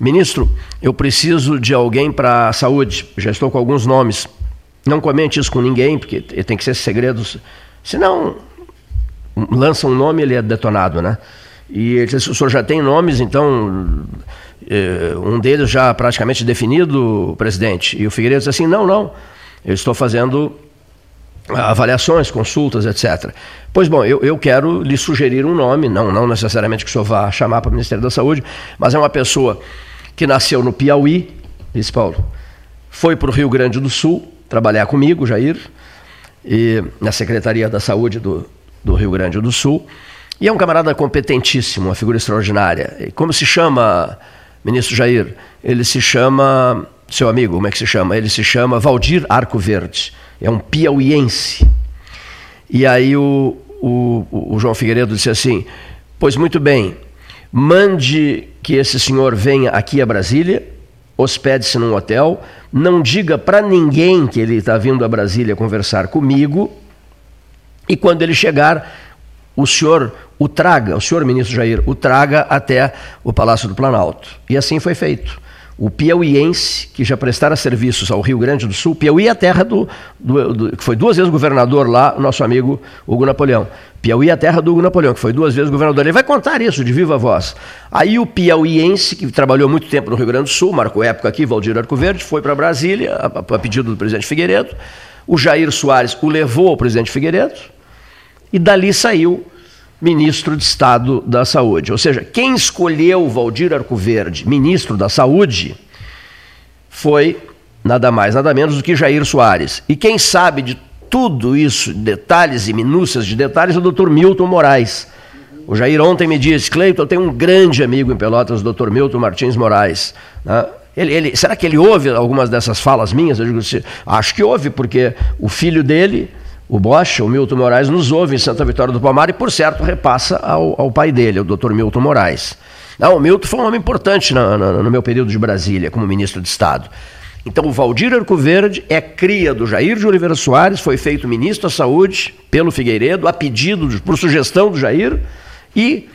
Ministro, eu preciso de alguém para a saúde, já estou com alguns nomes. Não comente isso com ninguém, porque tem que ser segredo. Senão, lança um nome, ele é detonado, né? E ele disse, o senhor já tem nomes, então, um deles já praticamente definido, presidente. E o Figueiredo disse assim, não, não, eu estou fazendo avaliações, consultas, etc. Pois bom, eu, eu quero lhe sugerir um nome, não, não necessariamente que o senhor vá chamar para o Ministério da Saúde, mas é uma pessoa que nasceu no Piauí, disse Paulo, foi para o Rio Grande do Sul trabalhar comigo, Jair, e na Secretaria da Saúde do, do Rio Grande do Sul. E é um camarada competentíssimo, uma figura extraordinária. E como se chama, ministro Jair? Ele se chama, seu amigo, como é que se chama? Ele se chama Valdir Arco Verde. É um piauiense. E aí o, o, o João Figueiredo disse assim: Pois muito bem, mande que esse senhor venha aqui a Brasília, hospede-se num hotel, não diga para ninguém que ele está vindo a Brasília conversar comigo e quando ele chegar, o senhor o traga, o senhor ministro Jair, o traga até o Palácio do Planalto. E assim foi feito. O piauiense, que já prestara serviços ao Rio Grande do Sul, Piauí é a terra do, do, do, que foi duas vezes governador lá, nosso amigo Hugo Napoleão. Piauí é a terra do Hugo Napoleão, que foi duas vezes governador. Ele vai contar isso de viva voz. Aí o piauiense, que trabalhou muito tempo no Rio Grande do Sul, marcou época aqui, Valdir Arco Verde, foi para Brasília, a, a pedido do presidente Figueiredo. O Jair Soares o levou ao presidente Figueiredo e dali saiu ministro de Estado da Saúde. Ou seja, quem escolheu Valdir Arcoverde ministro da Saúde foi nada mais, nada menos do que Jair Soares. E quem sabe de tudo isso, detalhes e minúcias de detalhes, é o doutor Milton Moraes. O Jair ontem me disse, Cleiton, eu tenho um grande amigo em Pelotas, o doutor Milton Martins Moraes. Né? Ele, ele, será que ele ouve algumas dessas falas minhas? Eu digo acho que ouve, porque o filho dele, o Bosch, o Milton Moraes, nos ouve em Santa Vitória do Palmar e, por certo, repassa ao, ao pai dele, o doutor Milton Moraes. Não, o Milton foi um homem importante no meu período de Brasília, como ministro de Estado. Então, o Valdir Arcoverde é cria do Jair de Oliveira Soares, foi feito ministro da Saúde pelo Figueiredo, a pedido, por sugestão do Jair, e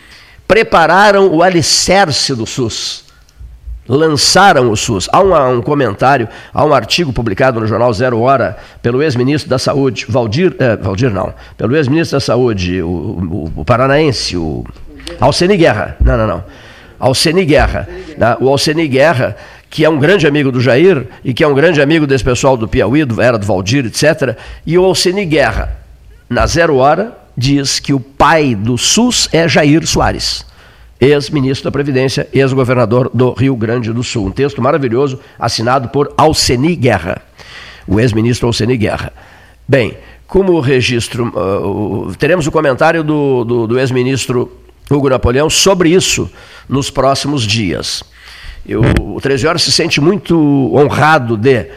prepararam o alicerce do SUS lançaram o SUS. Há um, um, comentário, há um artigo publicado no jornal Zero Hora pelo ex-ministro da Saúde, Valdir, eh, Valdir não, pelo ex-ministro da Saúde, o, o, o, paranaense, o Alceni Guerra. Não, não, não. Alceni Guerra. Né? O Alceni Guerra, que é um grande amigo do Jair e que é um grande amigo desse pessoal do Piauí, do, era do Valdir, etc. E o Alceni Guerra, na Zero Hora, diz que o pai do SUS é Jair Soares ex-ministro da Previdência, ex-governador do Rio Grande do Sul. Um texto maravilhoso assinado por Alceni Guerra, o ex-ministro Alceni Guerra. Bem, como registro, uh, teremos o comentário do, do, do ex-ministro Hugo Napoleão sobre isso nos próximos dias. Eu, o 13 Horas se sente muito honrado de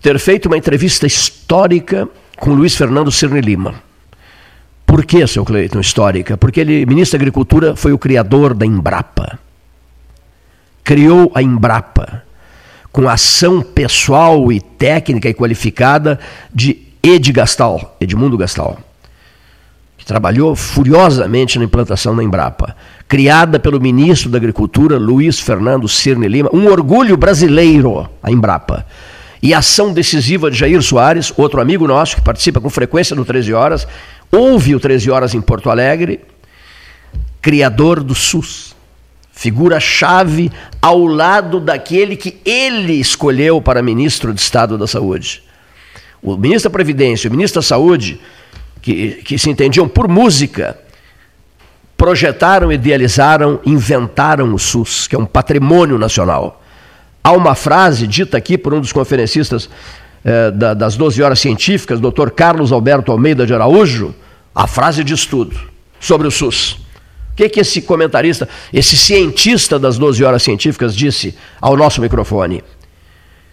ter feito uma entrevista histórica com Luiz Fernando Cirne Lima. Por que, seu Cleiton, histórica? Porque ele, ministro da Agricultura, foi o criador da Embrapa. Criou a Embrapa com ação pessoal e técnica e qualificada de Ed Gastal, Edmundo Gastal, que trabalhou furiosamente na implantação da Embrapa, criada pelo ministro da Agricultura, Luiz Fernando Cirne Lima, um orgulho brasileiro, a Embrapa. E a ação decisiva de Jair Soares, outro amigo nosso que participa com frequência no 13 Horas, Houve o 13 Horas em Porto Alegre, criador do SUS, figura-chave ao lado daquele que ele escolheu para ministro de Estado da Saúde. O ministro da Previdência e o ministro da Saúde, que, que se entendiam por música, projetaram, idealizaram, inventaram o SUS, que é um patrimônio nacional. Há uma frase dita aqui por um dos conferencistas eh, da, das 12 horas científicas, Dr. Carlos Alberto Almeida de Araújo, a frase diz tudo sobre o SUS. O que, que esse comentarista, esse cientista das 12 horas científicas disse ao nosso microfone?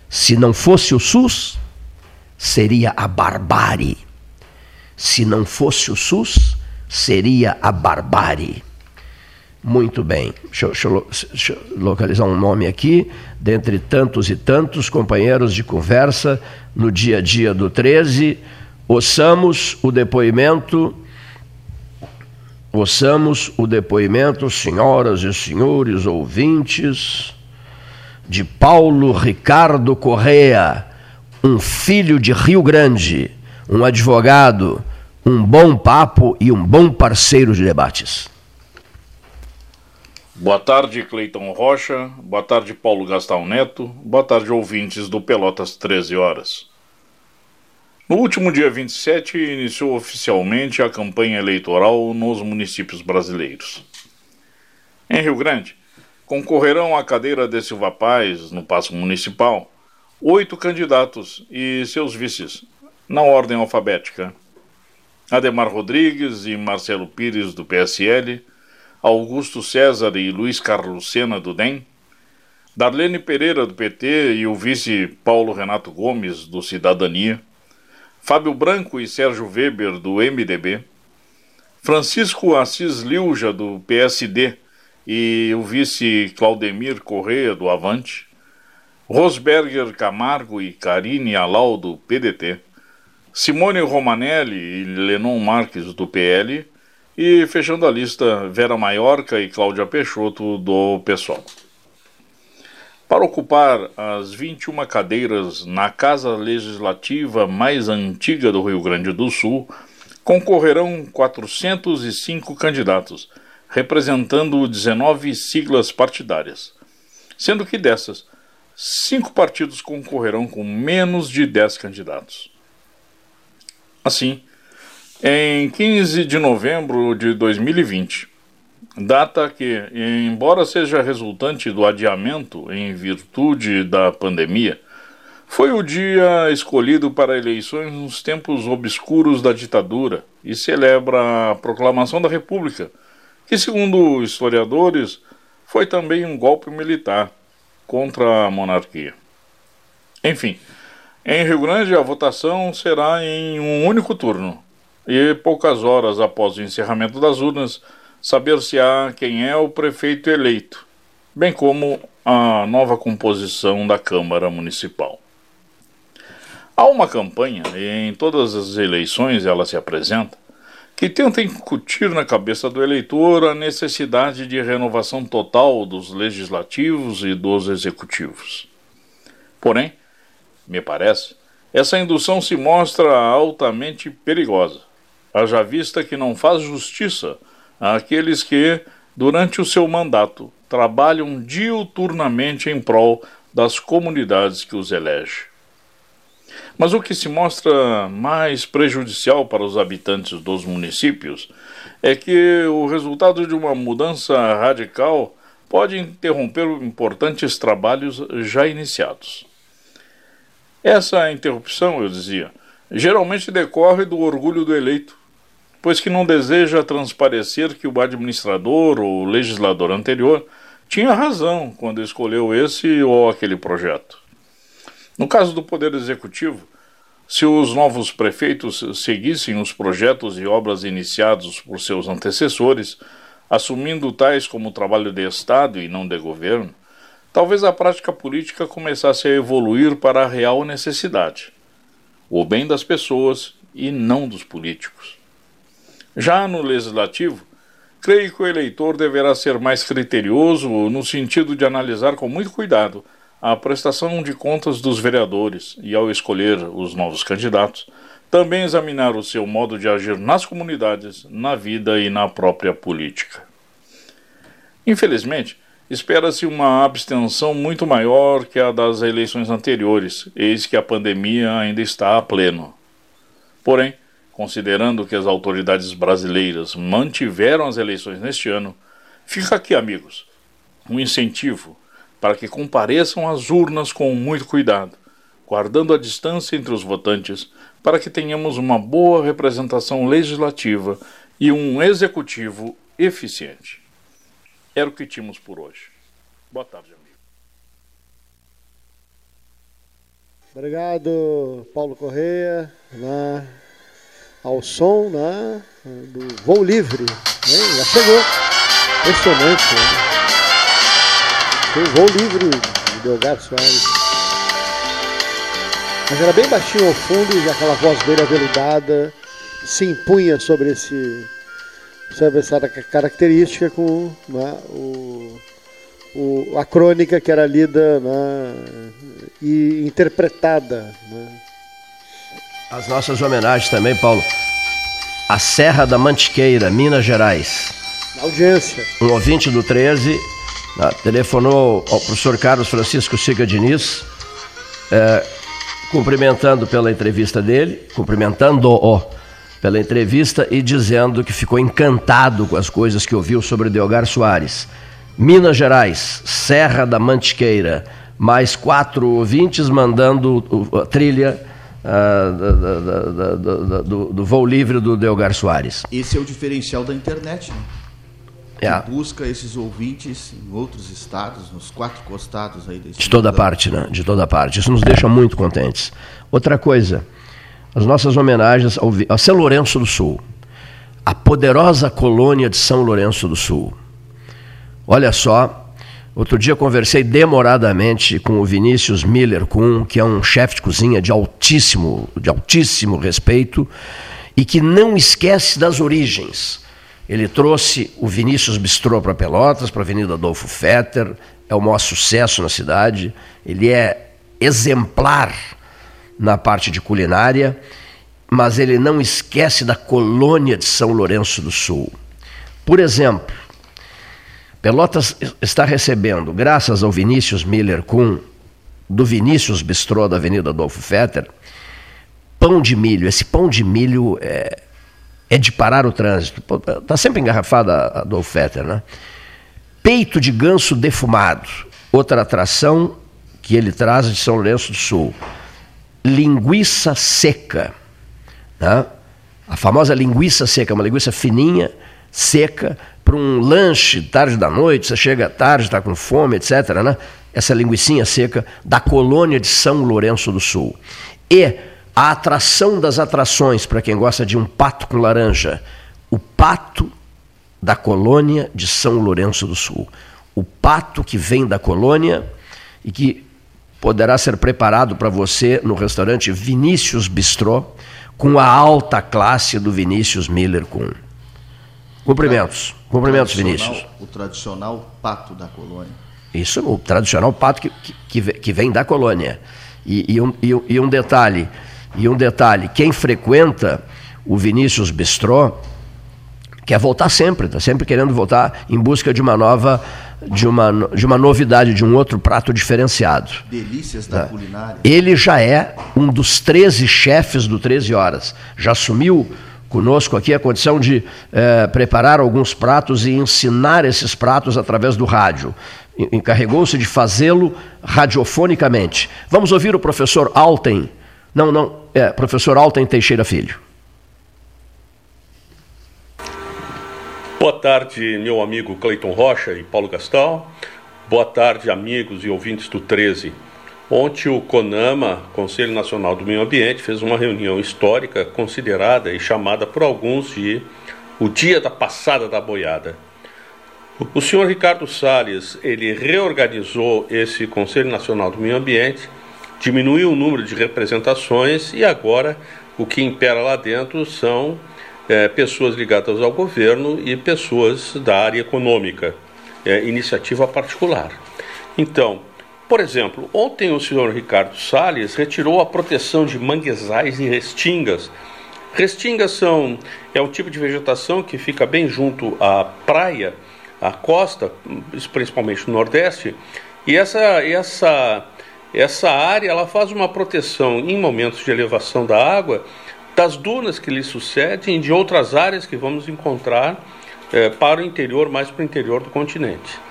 Se não fosse o SUS, seria a barbárie. Se não fosse o SUS, seria a barbárie. Muito bem, deixa eu, deixa, eu, deixa eu, localizar um nome aqui, dentre tantos e tantos companheiros de conversa no dia a dia do 13, ouçamos o depoimento, ouçamos o depoimento, senhoras e senhores ouvintes, de Paulo Ricardo Correa, um filho de Rio Grande, um advogado, um bom papo e um bom parceiro de debates. Boa tarde, Cleiton Rocha. Boa tarde, Paulo Gastão Neto. Boa tarde, ouvintes do Pelotas 13 Horas. No último dia 27, iniciou oficialmente a campanha eleitoral nos municípios brasileiros. Em Rio Grande, concorrerão à cadeira de Silva Paz, no Paço Municipal, oito candidatos e seus vices, na ordem alfabética. Ademar Rodrigues e Marcelo Pires, do PSL, Augusto César e Luiz Carlos Sena, do DEM, Darlene Pereira, do PT, e o vice Paulo Renato Gomes, do Cidadania, Fábio Branco e Sérgio Weber, do MDB, Francisco Assis Liuja, do PSD, e o vice Claudemir Correia, do Avante, Rosberger Camargo e Karine Alau, do PDT, Simone Romanelli e Lenon Marques, do PL, e fechando a lista, Vera Maiorca e Cláudia Peixoto, do PSOL. Para ocupar as 21 cadeiras na Casa Legislativa mais antiga do Rio Grande do Sul, concorrerão 405 candidatos, representando 19 siglas partidárias, sendo que dessas, cinco partidos concorrerão com menos de 10 candidatos. Assim, em 15 de novembro de 2020, data que, embora seja resultante do adiamento em virtude da pandemia, foi o dia escolhido para eleições nos tempos obscuros da ditadura e celebra a proclamação da República, que, segundo historiadores, foi também um golpe militar contra a monarquia. Enfim, em Rio Grande a votação será em um único turno e poucas horas após o encerramento das urnas, saber-se-á quem é o prefeito eleito, bem como a nova composição da Câmara Municipal. Há uma campanha, e em todas as eleições ela se apresenta, que tenta incutir na cabeça do eleitor a necessidade de renovação total dos legislativos e dos executivos. Porém, me parece, essa indução se mostra altamente perigosa haja vista que não faz justiça àqueles que, durante o seu mandato, trabalham diuturnamente em prol das comunidades que os elege. Mas o que se mostra mais prejudicial para os habitantes dos municípios é que o resultado de uma mudança radical pode interromper importantes trabalhos já iniciados. Essa interrupção, eu dizia, geralmente decorre do orgulho do eleito, pois que não deseja transparecer que o administrador ou legislador anterior tinha razão quando escolheu esse ou aquele projeto. No caso do Poder Executivo, se os novos prefeitos seguissem os projetos e obras iniciados por seus antecessores, assumindo tais como trabalho de Estado e não de governo, talvez a prática política começasse a evoluir para a real necessidade, o bem das pessoas e não dos políticos. Já no legislativo, creio que o eleitor deverá ser mais criterioso no sentido de analisar com muito cuidado a prestação de contas dos vereadores e, ao escolher os novos candidatos, também examinar o seu modo de agir nas comunidades, na vida e na própria política. Infelizmente, espera-se uma abstenção muito maior que a das eleições anteriores, eis que a pandemia ainda está a pleno. Porém, considerando que as autoridades brasileiras mantiveram as eleições neste ano, fica aqui, amigos, um incentivo para que compareçam às urnas com muito cuidado, guardando a distância entre os votantes, para que tenhamos uma boa representação legislativa e um executivo eficiente. Era o que tínhamos por hoje. Boa tarde, amigo. Obrigado, Paulo Correia, né, ao som né, do Voo Livre. Né, já chegou. Impressionante. Né? Foi o Voo Livre de Delgado Soares. Mas era bem baixinho ao fundo e aquela voz dele aveludada se impunha sobre esse sobre essa característica com né, o, o, a crônica que era lida né, e interpretada. Né. As nossas homenagens também, Paulo. A Serra da Mantiqueira, Minas Gerais. Na audiência. Um ouvinte do 13 né, telefonou ao professor Carlos Francisco Siga Diniz, é, cumprimentando pela entrevista dele, cumprimentando-o pela entrevista e dizendo que ficou encantado com as coisas que ouviu sobre Delgar Soares. Minas Gerais, Serra da Mantiqueira, mais quatro ouvintes mandando a trilha da, da, da, do, do, voo livre do Delgar Soares. Esse é o diferencial da internet, né? É. Que busca esses ouvintes em outros estados, nos quatro costados aí De toda parte, né? De toda parte. Isso nos deixa muito contentes. Outra coisa, as nossas homenagens ao, ao São Lourenço do Sul, a poderosa colônia de São Lourenço do Sul. Olha só, outro dia conversei demoradamente com o Vinícius Miller Kuhn, que é um chefe de cozinha de altíssimo, de altíssimo respeito e que não esquece das origens. Ele trouxe o Vinícius Bistrô para Pelotas, para a Avenida Adolfo Fetter, é o maior sucesso na cidade. Ele é exemplar na parte de culinária, mas ele não esquece da colônia de São Lourenço do Sul. Por exemplo, Pelotas está recebendo, graças ao Vinícius Miller Kuhn, do Vinícius Bistrô da Avenida Adolfo Fetter, pão de milho. Esse pão de milho é, é de parar o trânsito. Está sempre engarrafada a Adolfo Fetter, né? Peito de ganso defumado, outra atração que ele traz de São Lourenço do Sul linguiça seca. Né? A famosa linguiça seca, uma linguiça fininha, seca, para um lanche tarde da noite, você chega tarde, está com fome, etc. Né? Essa linguiçinha seca da colônia de São Lourenço do Sul. E a atração das atrações, para quem gosta de um pato com laranja, o pato da colônia de São Lourenço do Sul. O pato que vem da colônia e que poderá ser preparado para você no restaurante Vinícius Bistrô, com a alta classe do Vinícius Miller com Cumprimentos. Cumprimentos, Vinícius. O tradicional pato da colônia. Isso, o tradicional pato que, que, que vem da colônia. E, e, um, e, um detalhe, e um detalhe, quem frequenta o Vinícius Bistrô quer voltar sempre, está sempre querendo voltar em busca de uma nova de uma, de uma novidade, de um outro prato diferenciado. Delícias da é. culinária. Ele já é um dos 13 chefes do 13 Horas. Já assumiu conosco aqui a condição de é, preparar alguns pratos e ensinar esses pratos através do rádio. Encarregou-se de fazê-lo radiofonicamente. Vamos ouvir o professor Alten. Não, não, é, professor Alten Teixeira Filho. Boa tarde, meu amigo Cleiton Rocha e Paulo Gastal. Boa tarde, amigos e ouvintes do 13. Ontem o CONAMA, Conselho Nacional do Meio Ambiente, fez uma reunião histórica considerada e chamada por alguns de o Dia da Passada da Boiada. O senhor Ricardo Salles, ele reorganizou esse Conselho Nacional do Meio Ambiente, diminuiu o número de representações e agora o que impera lá dentro são é, pessoas ligadas ao governo e pessoas da área econômica, é, iniciativa particular. Então, por exemplo, ontem o senhor Ricardo Salles retirou a proteção de manguezais e restingas. Restingas são é um tipo de vegetação que fica bem junto à praia, à costa, principalmente no Nordeste, e essa essa essa área ela faz uma proteção em momentos de elevação da água das dunas que lhe sucedem e de outras áreas que vamos encontrar é, para o interior, mais para o interior do continente.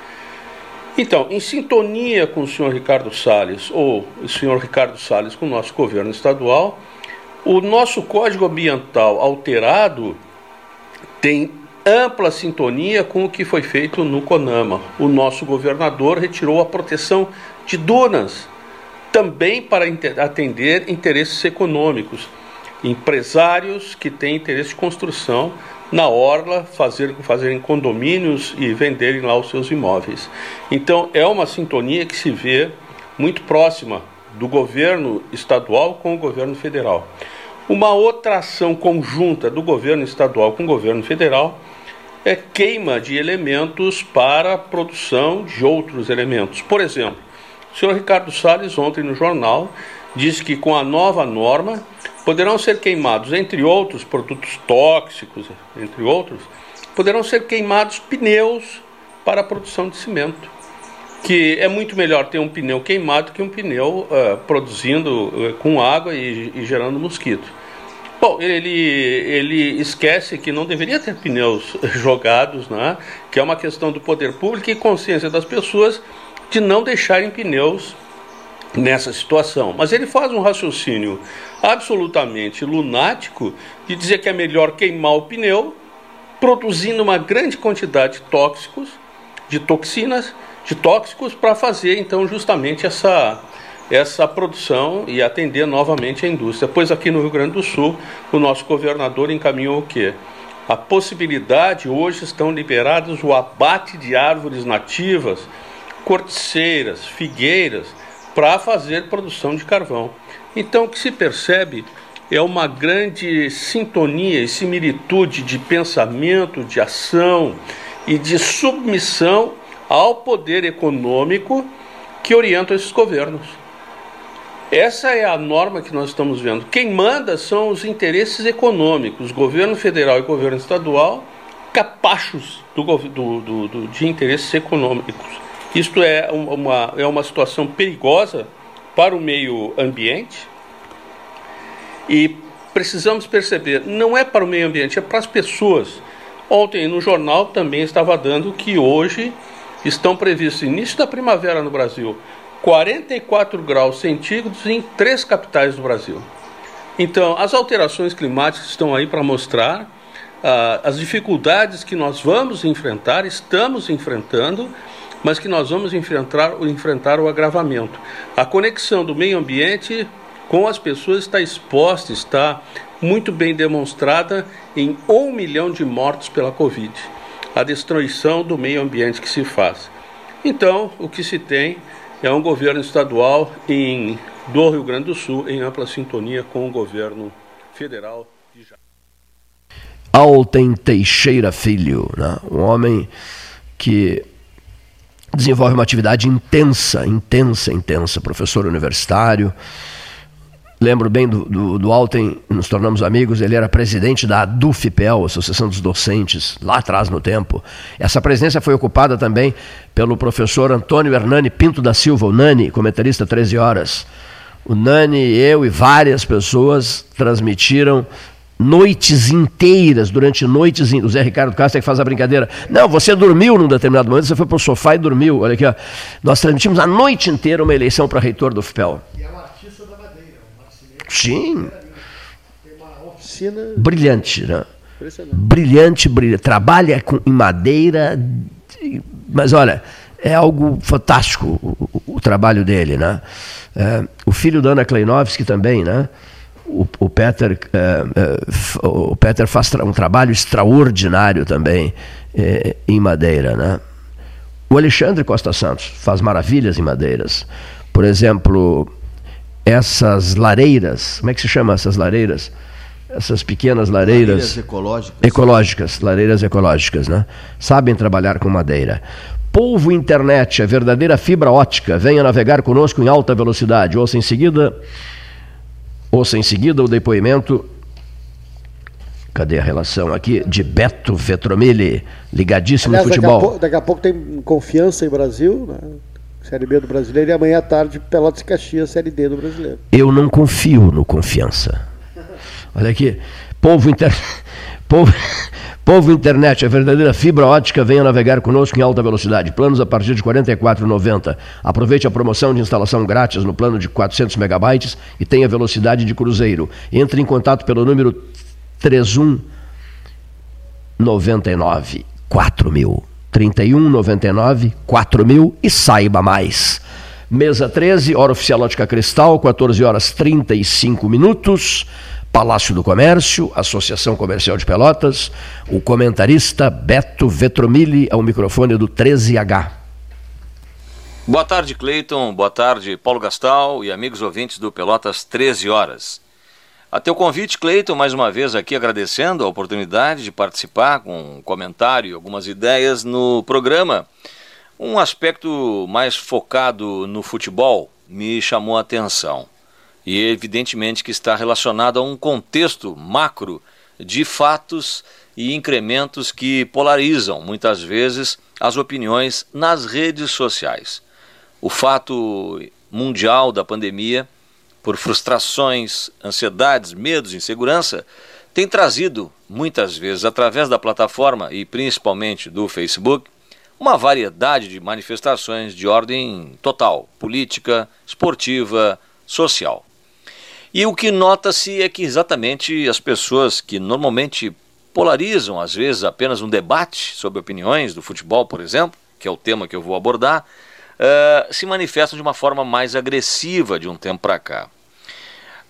Então, em sintonia com o senhor Ricardo Salles, ou o senhor Ricardo Salles com o nosso governo estadual, o nosso Código Ambiental alterado tem ampla sintonia com o que foi feito no CONAMA. O nosso governador retirou a proteção de dunas, também para atender interesses econômicos empresários que têm interesse de construção na orla, fazer, fazerem condomínios e venderem lá os seus imóveis. Então é uma sintonia que se vê muito próxima do governo estadual com o governo federal. Uma outra ação conjunta do governo estadual com o governo federal é queima de elementos para a produção de outros elementos. Por exemplo, o senhor Ricardo Salles, ontem no jornal, disse que com a nova norma poderão ser queimados, entre outros produtos tóxicos, entre outros, poderão ser queimados pneus para a produção de cimento. Que é muito melhor ter um pneu queimado que um pneu uh, produzindo uh, com água e, e, gerando mosquito. Bom, ele, ele esquece que não deveria ter pneus jogados, né? que é uma questão do poder público e consciência das pessoas de não deixarem pneus nessa situação. Mas ele faz um raciocínio absolutamente lunático de dizer que é melhor queimar o pneu, produzindo uma grande quantidade de tóxicos, de toxinas, de tóxicos, para fazer então justamente essa essa produção e atender novamente a indústria. Pois aqui no Rio Grande do Sul, o nosso governador encaminhou o quê? A possibilidade, hoje estão liberados o abate de árvores nativas, corticeiras, figueiras, para fazer produção de carvão. Então, o que se percebe é uma grande sintonia e similitude de pensamento, de ação e de submissão ao poder econômico que orienta esses governos. Essa é a norma que nós estamos vendo. Quem manda são os interesses econômicos, governo federal e governo estadual, capachos do, do, do, de interesses econômicos. Isto é uma, é uma situação perigosa para o meio ambiente e precisamos perceber, não é para o meio ambiente, é para as pessoas. Ontem no jornal também estava dando que hoje estão previstos início da primavera no Brasil 44 graus centígrados em três capitais do Brasil. Então, as alterações climáticas estão aí para mostrar uh, as dificuldades que nós vamos enfrentar, estamos enfrentando mas que nós vamos enfrentar, enfrentar o agravamento. A conexão do meio ambiente com as pessoas está exposta, está muito bem demonstrada em um milhão de mortos pela Covid. A destruição do meio ambiente que se faz. Então, o que se tem é um governo estadual em, do Rio Grande do Sul em ampla sintonia com o governo federal. De... Alten Teixeira Filho, né? um homem que desenvolve uma atividade intensa, intensa, intensa, professor universitário. Lembro bem do, do, do Alten, nos tornamos amigos, ele era presidente da ADUFPEL, Associação dos Docentes, lá atrás no tempo. Essa presidência foi ocupada também pelo professor Antônio Hernani Pinto da Silva, o Nani, comentarista 13 horas. O Nani, eu e várias pessoas transmitiram noites inteiras, durante noites. O Zé Ricardo Castro é que faz a brincadeira. Não, você dormiu num determinado momento, você foi para o sofá e dormiu. Olha aqui, ó. Nós transmitimos a noite inteira uma eleição para reitor do FPEL. E é um artista da madeira, um Sim. Tem uma oficina. Brilhante, né? Brilhante, brilhante. Trabalha com, em madeira, mas olha, é algo fantástico o, o, o trabalho dele, né? É, o filho da Ana Kleinovski também, né? O, o, Peter, uh, uh, o Peter faz um trabalho extraordinário também uh, em madeira. Né? O Alexandre Costa Santos faz maravilhas em madeiras. Por exemplo, essas lareiras, como é que se chama essas lareiras? Essas pequenas lareiras, lareiras ecológicas. ecológicas, lareiras ecológicas, né? Sabem trabalhar com madeira. Polvo Internet, a verdadeira fibra ótica. Venha navegar conosco em alta velocidade. Ouça em seguida Ouça em seguida o depoimento. Cadê a relação aqui? De Beto Vetromilli, ligadíssimo Aliás, no futebol. Daqui a, pouco, daqui a pouco tem confiança em Brasil, né? Série B do Brasileiro, e amanhã à tarde Pelotas e Caxias, Série D do Brasileiro. Eu não confio no confiança. Olha aqui. Povo, inter... Povo... Povo Internet, a verdadeira fibra ótica, venha navegar conosco em alta velocidade. Planos a partir de R$ 44,90. Aproveite a promoção de instalação grátis no plano de 400 megabytes e tenha velocidade de cruzeiro. Entre em contato pelo número 3199 4000. 3199 4000 e saiba mais. Mesa 13, hora oficial Ótica Cristal, 14 horas 35 minutos. Palácio do Comércio, Associação Comercial de Pelotas, o comentarista Beto Vetromilli ao microfone do 13H. Boa tarde, Cleiton. Boa tarde, Paulo Gastal e amigos ouvintes do Pelotas 13 Horas. A teu convite, Cleiton, mais uma vez aqui agradecendo a oportunidade de participar com um comentário algumas ideias no programa. Um aspecto mais focado no futebol me chamou a atenção e evidentemente que está relacionado a um contexto macro de fatos e incrementos que polarizam muitas vezes as opiniões nas redes sociais. O fato mundial da pandemia, por frustrações, ansiedades, medos, insegurança, tem trazido muitas vezes através da plataforma e principalmente do Facebook uma variedade de manifestações de ordem total, política, esportiva, social. E o que nota-se é que exatamente as pessoas que normalmente polarizam, às vezes, apenas um debate sobre opiniões do futebol, por exemplo, que é o tema que eu vou abordar, uh, se manifestam de uma forma mais agressiva de um tempo para cá.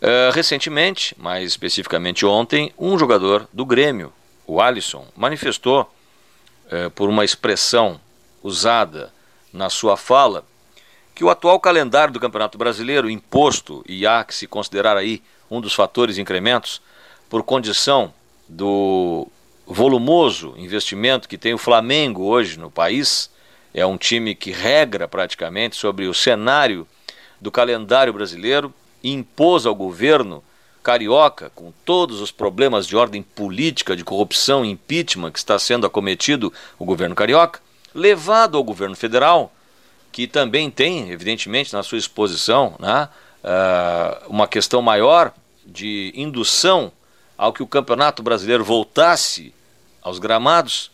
Uh, recentemente, mais especificamente ontem, um jogador do Grêmio, o Alisson, manifestou, uh, por uma expressão usada na sua fala, que o atual calendário do Campeonato Brasileiro, imposto, e há que se considerar aí um dos fatores incrementos, por condição do volumoso investimento que tem o Flamengo hoje no país, é um time que regra praticamente sobre o cenário do calendário brasileiro, impôs ao governo carioca, com todos os problemas de ordem política, de corrupção e impeachment que está sendo acometido o governo carioca, levado ao governo federal que também tem, evidentemente, na sua exposição, né, uh, uma questão maior de indução ao que o Campeonato Brasileiro voltasse aos gramados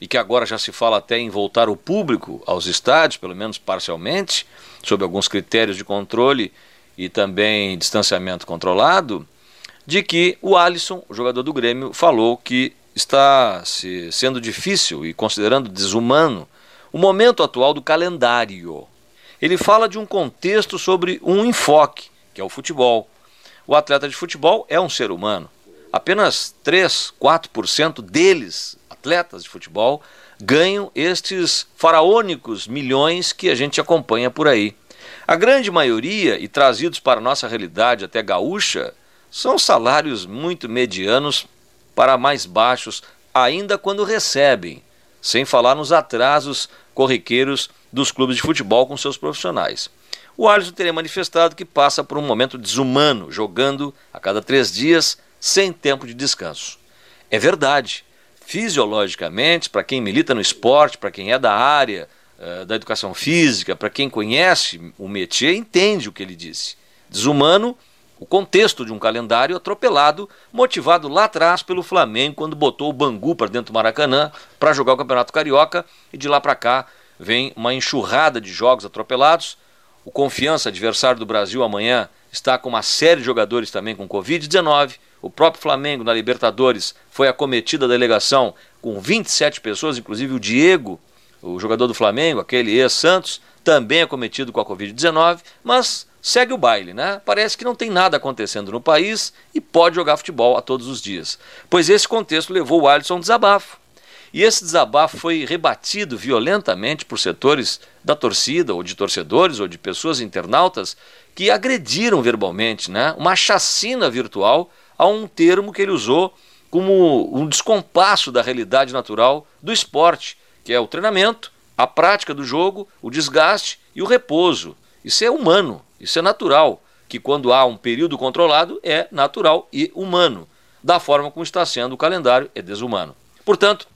e que agora já se fala até em voltar o público aos estádios, pelo menos parcialmente, sob alguns critérios de controle e também distanciamento controlado, de que o Alisson, o jogador do Grêmio, falou que está se, sendo difícil e considerando desumano o momento atual do calendário. Ele fala de um contexto sobre um enfoque, que é o futebol. O atleta de futebol é um ser humano. Apenas 3, 4% deles, atletas de futebol, ganham estes faraônicos milhões que a gente acompanha por aí. A grande maioria, e trazidos para a nossa realidade até gaúcha, são salários muito medianos para mais baixos, ainda quando recebem, sem falar nos atrasos corriqueiros dos clubes de futebol com seus profissionais. O Alisson teria manifestado que passa por um momento desumano, jogando a cada três dias, sem tempo de descanso. É verdade. Fisiologicamente, para quem milita no esporte, para quem é da área uh, da educação física, para quem conhece o métier, entende o que ele disse. Desumano o contexto de um calendário atropelado, motivado lá atrás pelo Flamengo, quando botou o Bangu para dentro do Maracanã para jogar o Campeonato Carioca, e de lá para cá vem uma enxurrada de jogos atropelados. O Confiança, adversário do Brasil amanhã, está com uma série de jogadores também com Covid-19. O próprio Flamengo, na Libertadores, foi acometida a delegação com 27 pessoas, inclusive o Diego, o jogador do Flamengo, aquele ex-Santos, também acometido com a Covid-19, mas segue o baile, né? Parece que não tem nada acontecendo no país e pode jogar futebol a todos os dias. Pois esse contexto levou o Alisson a um desabafo. E esse desabafo foi rebatido violentamente por setores da torcida, ou de torcedores, ou de pessoas internautas que agrediram verbalmente, né? Uma chacina virtual a um termo que ele usou como um descompasso da realidade natural do esporte, que é o treinamento, a prática do jogo, o desgaste e o repouso. Isso é humano, isso é natural, que quando há um período controlado é natural e humano. Da forma como está sendo o calendário, é desumano. Portanto,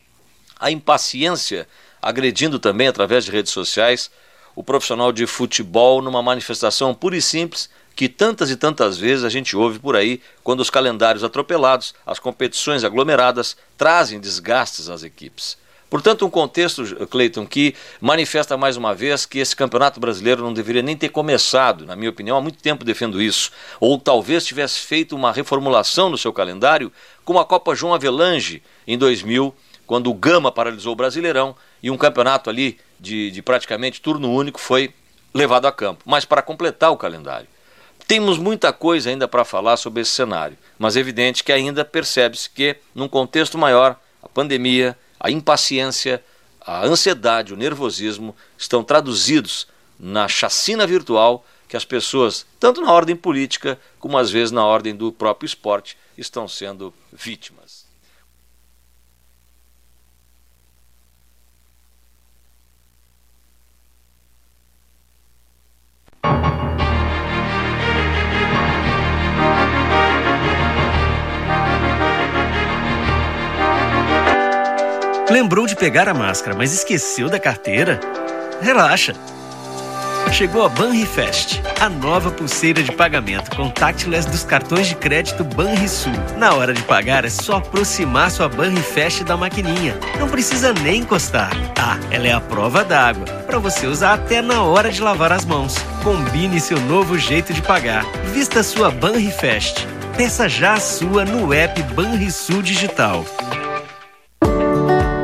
a impaciência agredindo também através de redes sociais o profissional de futebol numa manifestação pura e simples que tantas e tantas vezes a gente ouve por aí quando os calendários atropelados, as competições aglomeradas trazem desgastes às equipes. Portanto, um contexto, Cleiton, que manifesta mais uma vez que esse campeonato brasileiro não deveria nem ter começado, na minha opinião, há muito tempo defendo isso. Ou talvez tivesse feito uma reformulação no seu calendário, como a Copa João Avelange em 2000, quando o Gama paralisou o Brasileirão e um campeonato ali de, de praticamente turno único foi levado a campo. Mas para completar o calendário. Temos muita coisa ainda para falar sobre esse cenário, mas é evidente que ainda percebe-se que, num contexto maior, a pandemia, a impaciência, a ansiedade, o nervosismo estão traduzidos na chacina virtual que as pessoas, tanto na ordem política como às vezes na ordem do próprio esporte, estão sendo vítimas. Lembrou de pegar a máscara, mas esqueceu da carteira? Relaxa! Chegou a Banrifest, a nova pulseira de pagamento contactless dos cartões de crédito Banrisul. Na hora de pagar é só aproximar sua Banrifest da maquininha. Não precisa nem encostar. Ah, ela é a prova d'água, para você usar até na hora de lavar as mãos. Combine seu novo jeito de pagar. Vista sua Banrifest. Peça já a sua no app Banrisul Digital.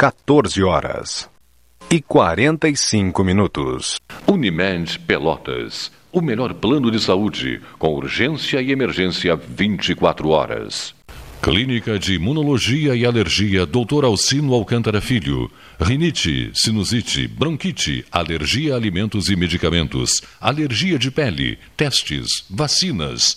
14 horas e 45 minutos. Unimed Pelotas. O melhor plano de saúde, com urgência e emergência 24 horas. Clínica de Imunologia e Alergia Dr. Alcino Alcântara Filho. Rinite, sinusite, bronquite, alergia a alimentos e medicamentos, alergia de pele, testes, vacinas.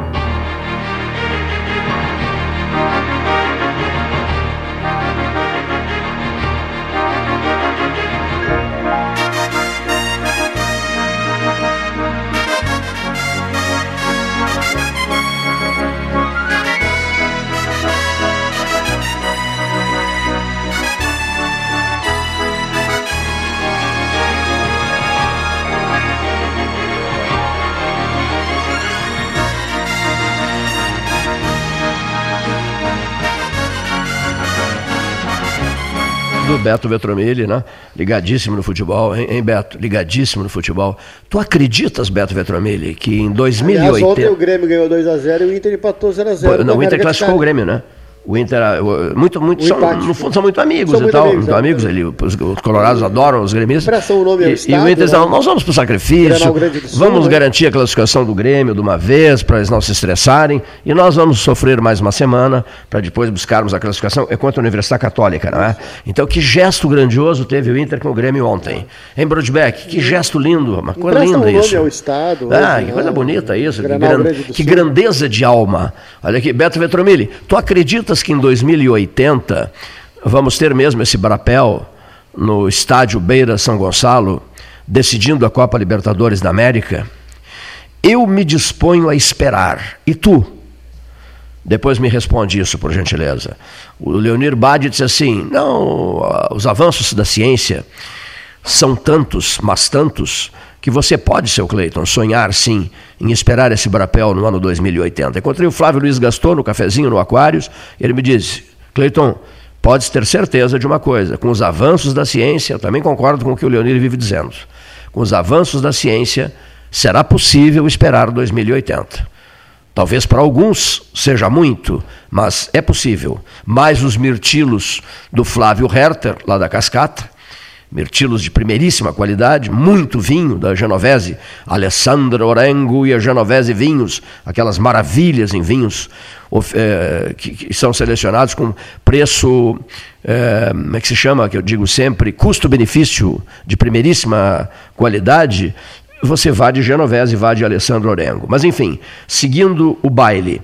Do Beto Vetromilli, né? Ligadíssimo no futebol, hein, hein, Beto? Ligadíssimo no futebol. Tu acreditas, Beto Vetromilli, que em 2080... Aliás, ontem o Grêmio ganhou 2x0 e o Inter empatou 0x0. Não, o Inter classificou o Grêmio, né? O Inter, muito, muito, são, no fundo, são muito amigos são e tal. Amigos, muito amigos. Ele, os, os, colorados adoram os gremistas. O nome e, estado, e o Inter né? nós vamos para o sacrifício, vamos né? garantir a classificação do Grêmio de uma vez, para eles não se estressarem, e nós vamos sofrer mais uma semana para depois buscarmos a classificação. É contra a Universidade Católica, não é? Então, que gesto grandioso teve o Inter com o Grêmio ontem. Em Broadback, que gesto lindo, uma coisa linda um isso. Ao estado, ah, hoje, que coisa né? bonita isso, que, gran, que grandeza de alma. Olha aqui, Beto Vetromilli, tu acreditas que em 2008 80, vamos ter mesmo esse brapel no estádio Beira São Gonçalo, decidindo a Copa Libertadores da América, eu me disponho a esperar. E tu? Depois me responde isso, por gentileza. O Leonir Bade disse assim: não, os avanços da ciência são tantos, mas tantos, que você pode, seu Cleiton, sonhar sim em esperar esse brapel no ano 2080. Encontrei o Flávio Luiz Gaston no cafezinho no Aquários, ele me disse: Cleiton, pode ter certeza de uma coisa: com os avanços da ciência, também concordo com o que o Leonir vive dizendo, com os avanços da ciência, será possível esperar 2080. Talvez para alguns seja muito, mas é possível. Mais os mirtilos do Flávio Herter, lá da Cascata, mirtilos de primeiríssima qualidade, muito vinho da Genovese, Alessandro Orengo e a Genovese Vinhos, aquelas maravilhas em vinhos é, que, que, são selecionados com preço, é, como é que se chama, que eu digo sempre, custo-benefício de primeiríssima qualidade, você vá de Genovese e vá de Alessandro Orengo. Mas enfim, seguindo o baile,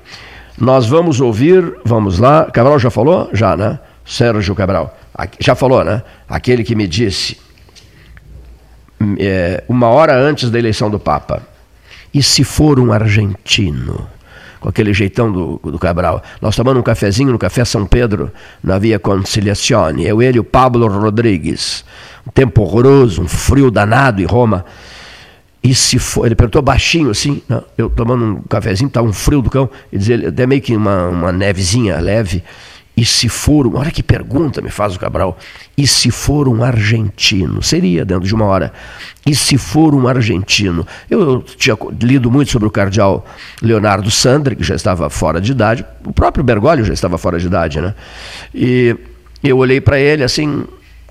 nós vamos ouvir, vamos lá, Cabral já falou? Já, né? Sérgio Cabral. Já falou, né? Aquele que me disse, é, uma hora antes da eleição do Papa, e se for um argentino? Com aquele jeitão do, do Cabral. Nós tomando um cafezinho no Café São Pedro, na Via Conciliazione. Eu, ele e o Pablo Rodrigues. Um tempo horroroso, um frio danado em Roma. E se for, ele perguntou baixinho assim, eu tomando um cafezinho, estava tá um frio do cão, e dizia, até meio que uma, uma nevezinha leve. E se for, olha que pergunta me faz o Cabral. E se for um argentino? Seria dentro de uma hora. E se for um argentino? Eu, tinha lido muito sobre o cardeal Leonardo Sandri, que já estava fora de idade. O próprio Bergoglio já estava fora de idade, né? E eu olhei para ele assim,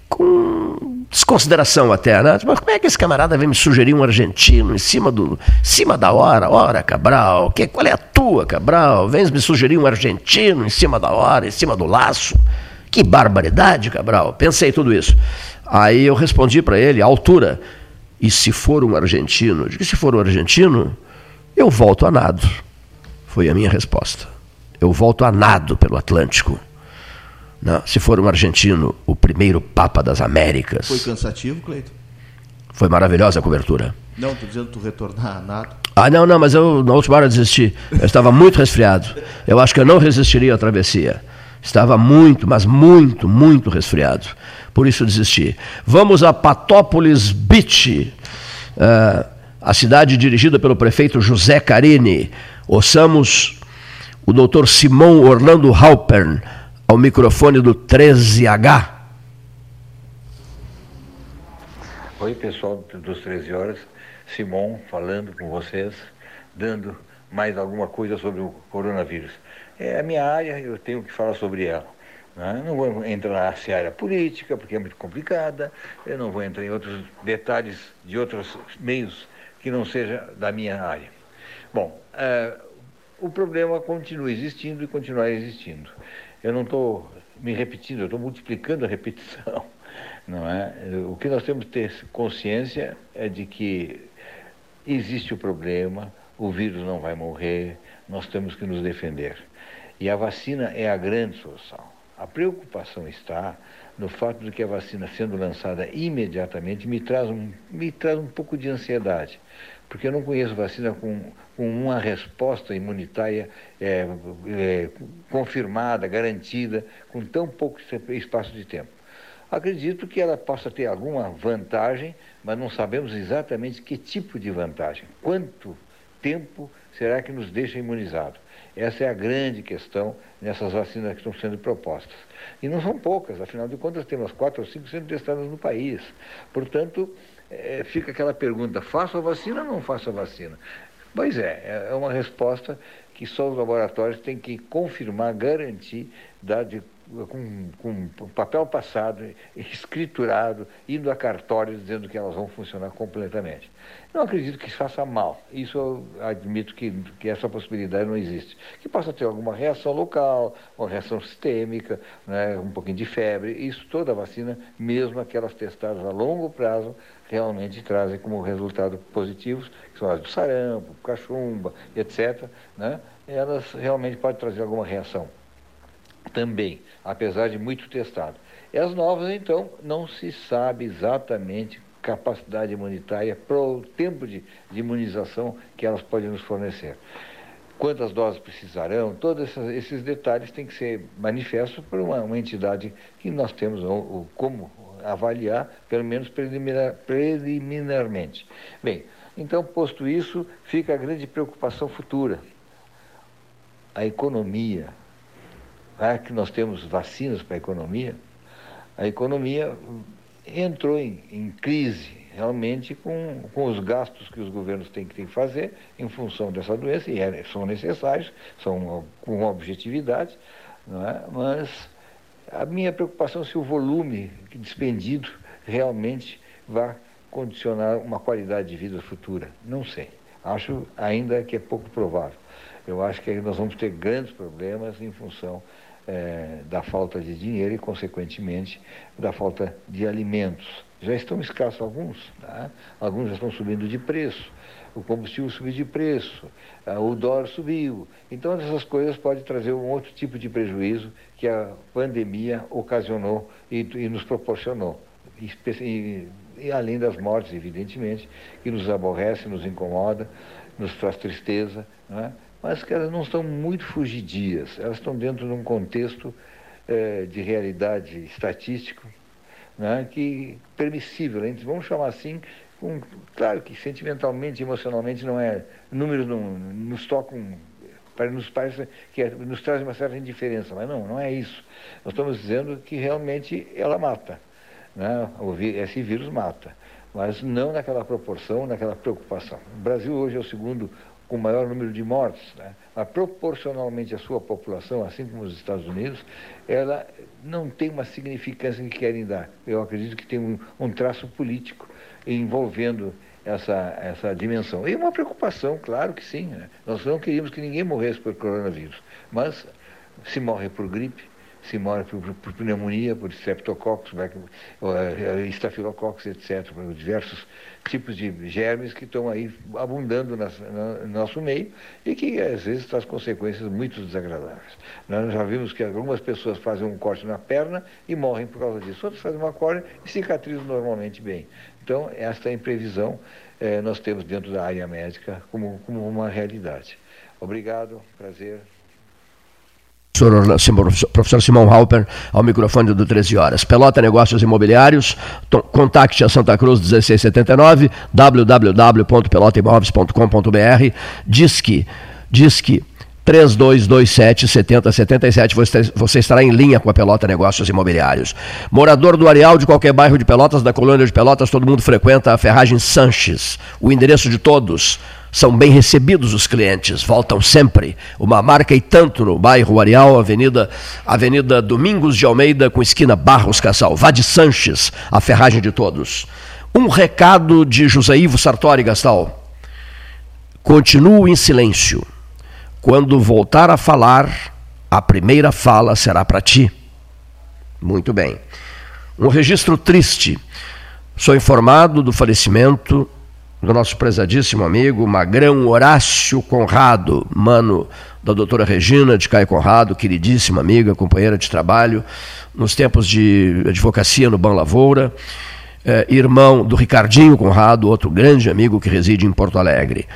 com desconsideração até, né? Mas como é que esse camarada vem me sugerir um argentino em cima, do, cima da hora? Ora, Cabral, que, qual é a tua, Cabral? Vens me sugerir um argentino em cima da hora, em cima do laço? Que barbaridade, Cabral. Pensei tudo isso. Aí eu respondi para ele, à altura, e se for um argentino? Digo, se for um argentino, eu volto a nado. Foi a minha resposta. Eu volto a nado pelo Atlântico. Não, se for um argentino, o primeiro Papa das Américas. Foi cansativo, Cleiton? Foi maravilhosa a cobertura. Não, estou dizendo tu retornar a nada. Ah, não, não, mas eu na última hora desisti. Eu estava muito resfriado. Eu acho que eu não resistiria à travessia. Estava muito, mas muito, muito resfriado. Por isso desisti. Vamos a Patópolis Beach, uh, a cidade dirigida pelo prefeito José Carini. Ouçamos o doutor Simão Orlando Halpern, ao microfone do 13H. Oi, pessoal dos 13 horas. Simon falando com vocês, dando mais alguma coisa sobre o coronavírus. É a minha área, eu tenho que falar sobre ela. Né? Não vou entrar na seara política, porque é muito complicada, eu não vou entrar em outros detalhes de outros meios que não seja da minha área. Bom, uh, o problema continua existindo e continuará existindo. Eu não estou me repetindo, eu estou multiplicando a repetição. Não é? O que nós temos que ter consciência é de que existe o problema, o vírus não vai morrer, nós temos que nos defender. E a vacina é a grande solução. A preocupação está no fato de que a vacina sendo lançada imediatamente me traz um, me traz um pouco de ansiedade, porque eu não conheço vacina com, com uma resposta imunitária é, é, confirmada, garantida, com tão pouco espaço de tempo. Acredito que ela possa ter alguma vantagem, mas não sabemos exatamente que tipo de vantagem. Quanto tempo será que nos deixa imunizado? Essa é a grande questão nessas vacinas que estão sendo propostas. E não são poucas, afinal de contas, temos quatro ou cinco sendo testadas no país. Portanto, é, fica aquela pergunta: faço a vacina ou não faço a vacina? Pois é, é uma resposta que só os laboratórios têm que confirmar, garantir, dar de com, com papel passado, escriturado, indo a cartório dizendo que elas vão funcionar completamente. Não acredito que isso faça mal. Isso eu admito que, que essa possibilidade não existe. Que possa ter alguma reação local, uma reação sistêmica, né, um pouquinho de febre. Isso toda vacina, mesmo aquelas testadas a longo prazo, realmente trazem como resultado positivos, que são as do sarampo, cachumba, etc. Né, elas realmente podem trazer alguma reação também, apesar de muito testado. E as novas, então, não se sabe exatamente capacidade imunitária para o tempo de, de imunização que elas podem nos fornecer. Quantas doses precisarão, todos esses, detalhes têm que ser manifestos por uma, uma entidade que nós temos ou, como avaliar, pelo menos preliminar, preliminarmente. Bem, então, posto isso, fica a grande preocupação futura. A economia, ah, que nós temos vacinas para a economia, a economia entrou em, em crise realmente com, com os gastos que os governos têm que fazer em função dessa doença, e é, são necessários, são com objetividade, não é? mas a minha preocupação é se o volume despendido realmente vai condicionar uma qualidade de vida futura. Não sei. Acho ainda que é pouco provável. Eu acho que nós vamos ter grandes problemas em função é, da falta de dinheiro e, consequentemente, da falta de alimentos. Já estão escassos alguns, tá? alguns já estão subindo de preço, o combustível subiu de preço, o dólar subiu. Então, essas coisas podem trazer um outro tipo de prejuízo que a pandemia ocasionou e, e nos proporcionou. E, e, além das mortes, evidentemente, que nos aborrece, nos incomoda, nos traz tristeza. Né? mas que elas não estão muito fugidias, elas estão dentro de um contexto é, de realidade estatístico né, que permissível, vamos chamar assim, com, claro que sentimentalmente, emocionalmente não é, números não, nos tocam, nos parece que é, nos traz uma certa indiferença, mas não, não é isso. Nós estamos dizendo que realmente ela mata, né, esse vírus mata mas não naquela proporção, naquela preocupação. O Brasil hoje é o segundo com maior número de mortes, né? mas proporcionalmente à sua população, assim como os Estados Unidos, ela não tem uma significância que querem dar. Eu acredito que tem um, um traço político envolvendo essa, essa dimensão. E uma preocupação, claro que sim. Né? Nós não queríamos que ninguém morresse por coronavírus, mas se morre por gripe, se morre por, por pneumonia, por streptococcus, eh, estafilococcus, etc., por diversos tipos de germes que estão aí abundando no nosso meio e que às vezes traz consequências muito desagradáveis. Nós já vimos que algumas pessoas fazem um corte na perna e morrem por causa disso, outras fazem uma córnea e cicatrizam normalmente bem. Então, esta imprevisão eh, nós temos dentro da área médica como, como uma realidade. Obrigado, prazer professor Simão Halper, ao microfone do 13 horas. Pelota Negócios Imobiliários, contacte a Santa Cruz 1679, www.pelotaimóveis.com.br, diz que, diz que 3227 7077. Você, você estará em linha com a Pelota Negócios Imobiliários. Morador do Areal de qualquer bairro de Pelotas, da colônia de Pelotas, todo mundo frequenta a Ferragem Sanches. O endereço de todos. São bem recebidos os clientes, voltam sempre. Uma marca e tanto no bairro Areal, Avenida, Avenida Domingos de Almeida, com esquina Barros Cassal. Vá de Sanches, a ferragem de todos. Um recado de José Ivo Sartori Gastal. Continuo em silêncio. Quando voltar a falar, a primeira fala será para ti. Muito bem. Um registro triste. Sou informado do falecimento do nosso prezadíssimo amigo Magrão Horácio Conrado, mano da doutora Regina de Caio Conrado, queridíssima amiga, companheira de trabalho, nos tempos de advocacia no Bom Lavoura, eh, irmão do Ricardinho Conrado, outro grande amigo que reside em Porto Alegre.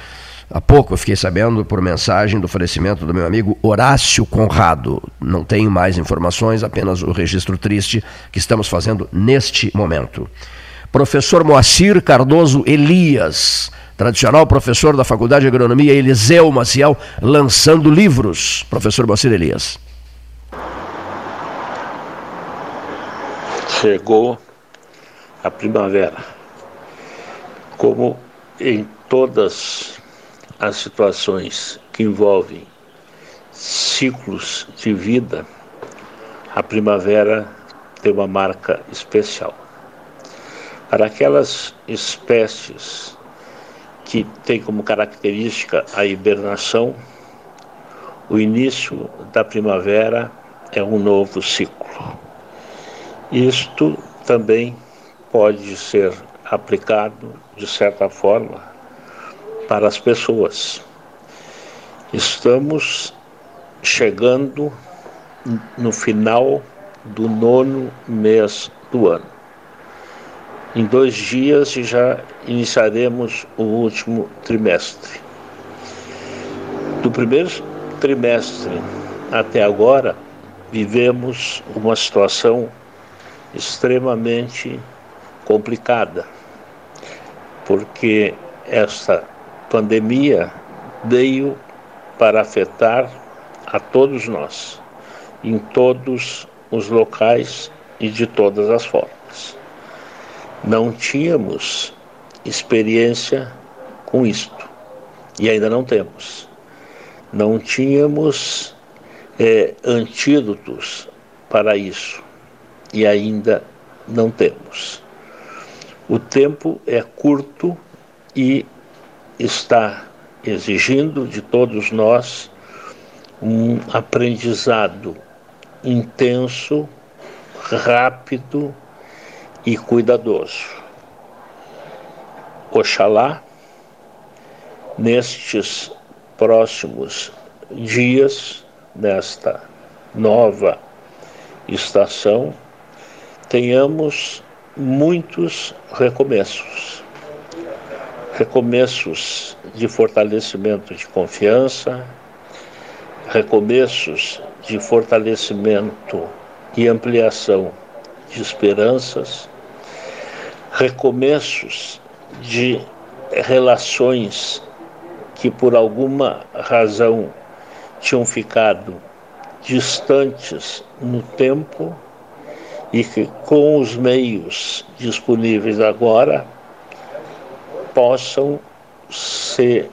Há pouco eu fiquei sabendo por mensagem do falecimento do meu amigo Horácio Conrado. Não tenho mais informações, apenas o registro triste que estamos fazendo neste momento. Professor Moacir Cardoso Elias, tradicional professor da Faculdade de Agronomia Eliseu Maciel, lançando livros. Professor Moacir Elias. Chegou a primavera. Como em todas as situações que envolvem ciclos de vida, a primavera tem uma marca especial. Para aquelas espécies que têm como característica a hibernação, o início da primavera é um novo ciclo. Isto também pode ser aplicado, de certa forma, para as pessoas. Estamos chegando no final do nono mês do ano. Em dois dias já iniciaremos o último trimestre. Do primeiro trimestre até agora, vivemos uma situação extremamente complicada, porque esta pandemia veio para afetar a todos nós, em todos os locais e de todas as formas. Não tínhamos experiência com isto e ainda não temos. Não tínhamos é, antídotos para isso e ainda não temos. O tempo é curto e está exigindo de todos nós um aprendizado intenso, rápido e cuidadoso. Oxalá, nestes próximos dias, nesta nova estação, tenhamos muitos recomeços recomeços de fortalecimento de confiança, recomeços de fortalecimento e ampliação de esperanças, recomeços de relações que por alguma razão tinham ficado distantes no tempo e que com os meios disponíveis agora possam se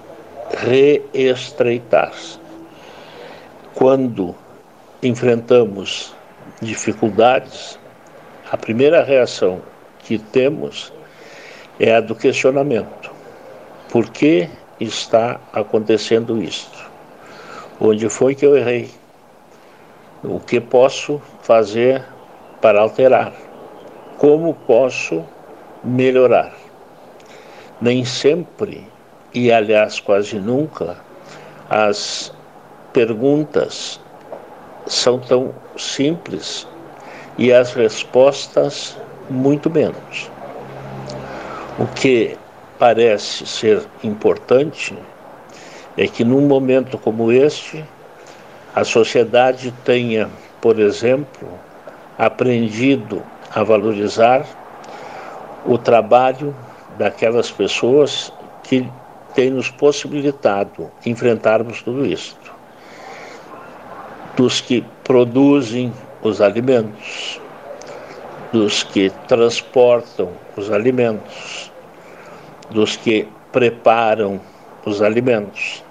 reestreitar. Quando enfrentamos dificuldades, a primeira reação que temos é a do questionamento. Por que está acontecendo isto? Onde foi que eu errei? O que posso fazer para alterar? Como posso melhorar? Nem sempre, e aliás quase nunca, as perguntas são tão simples e as respostas muito menos. O que parece ser importante é que num momento como este, a sociedade tenha, por exemplo, aprendido a valorizar o trabalho daquelas pessoas que têm nos possibilitado enfrentarmos tudo isso. dos que produzem os alimentos, dos que transportam os alimentos, dos que preparam os alimentos,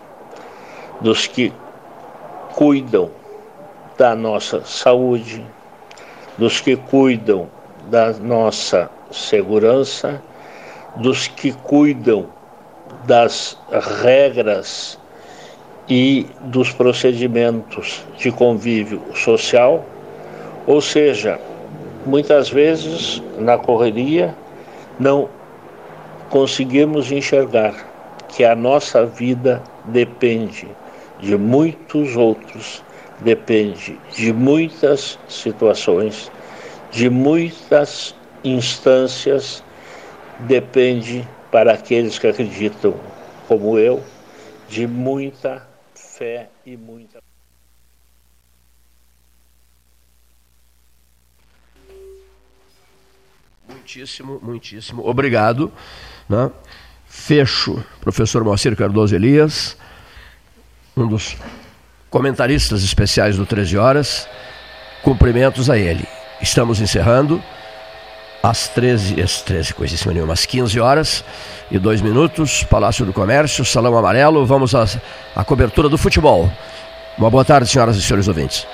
dos que cuidam da nossa saúde, dos que cuidam da nossa segurança, dos que cuidam das regras e dos procedimentos de convívio social, ou seja, muitas vezes na correria não conseguimos enxergar que a nossa vida depende de muitos outros, depende de muitas situações, de muitas instâncias, depende para aqueles que acreditam, como eu, de muita fé e muita. Muitíssimo, muitíssimo obrigado. Né? Fecho, professor Moacir Cardoso Elias, um dos comentaristas especiais do 13 Horas. Cumprimentos a ele. Estamos encerrando às 13, às 13, coisíssima nenhuma, às 15 horas e 2 minutos, Palácio do Comércio, Salão Amarelo, vamos à, à cobertura do futebol. Uma boa tarde, senhoras e senhores ouvintes.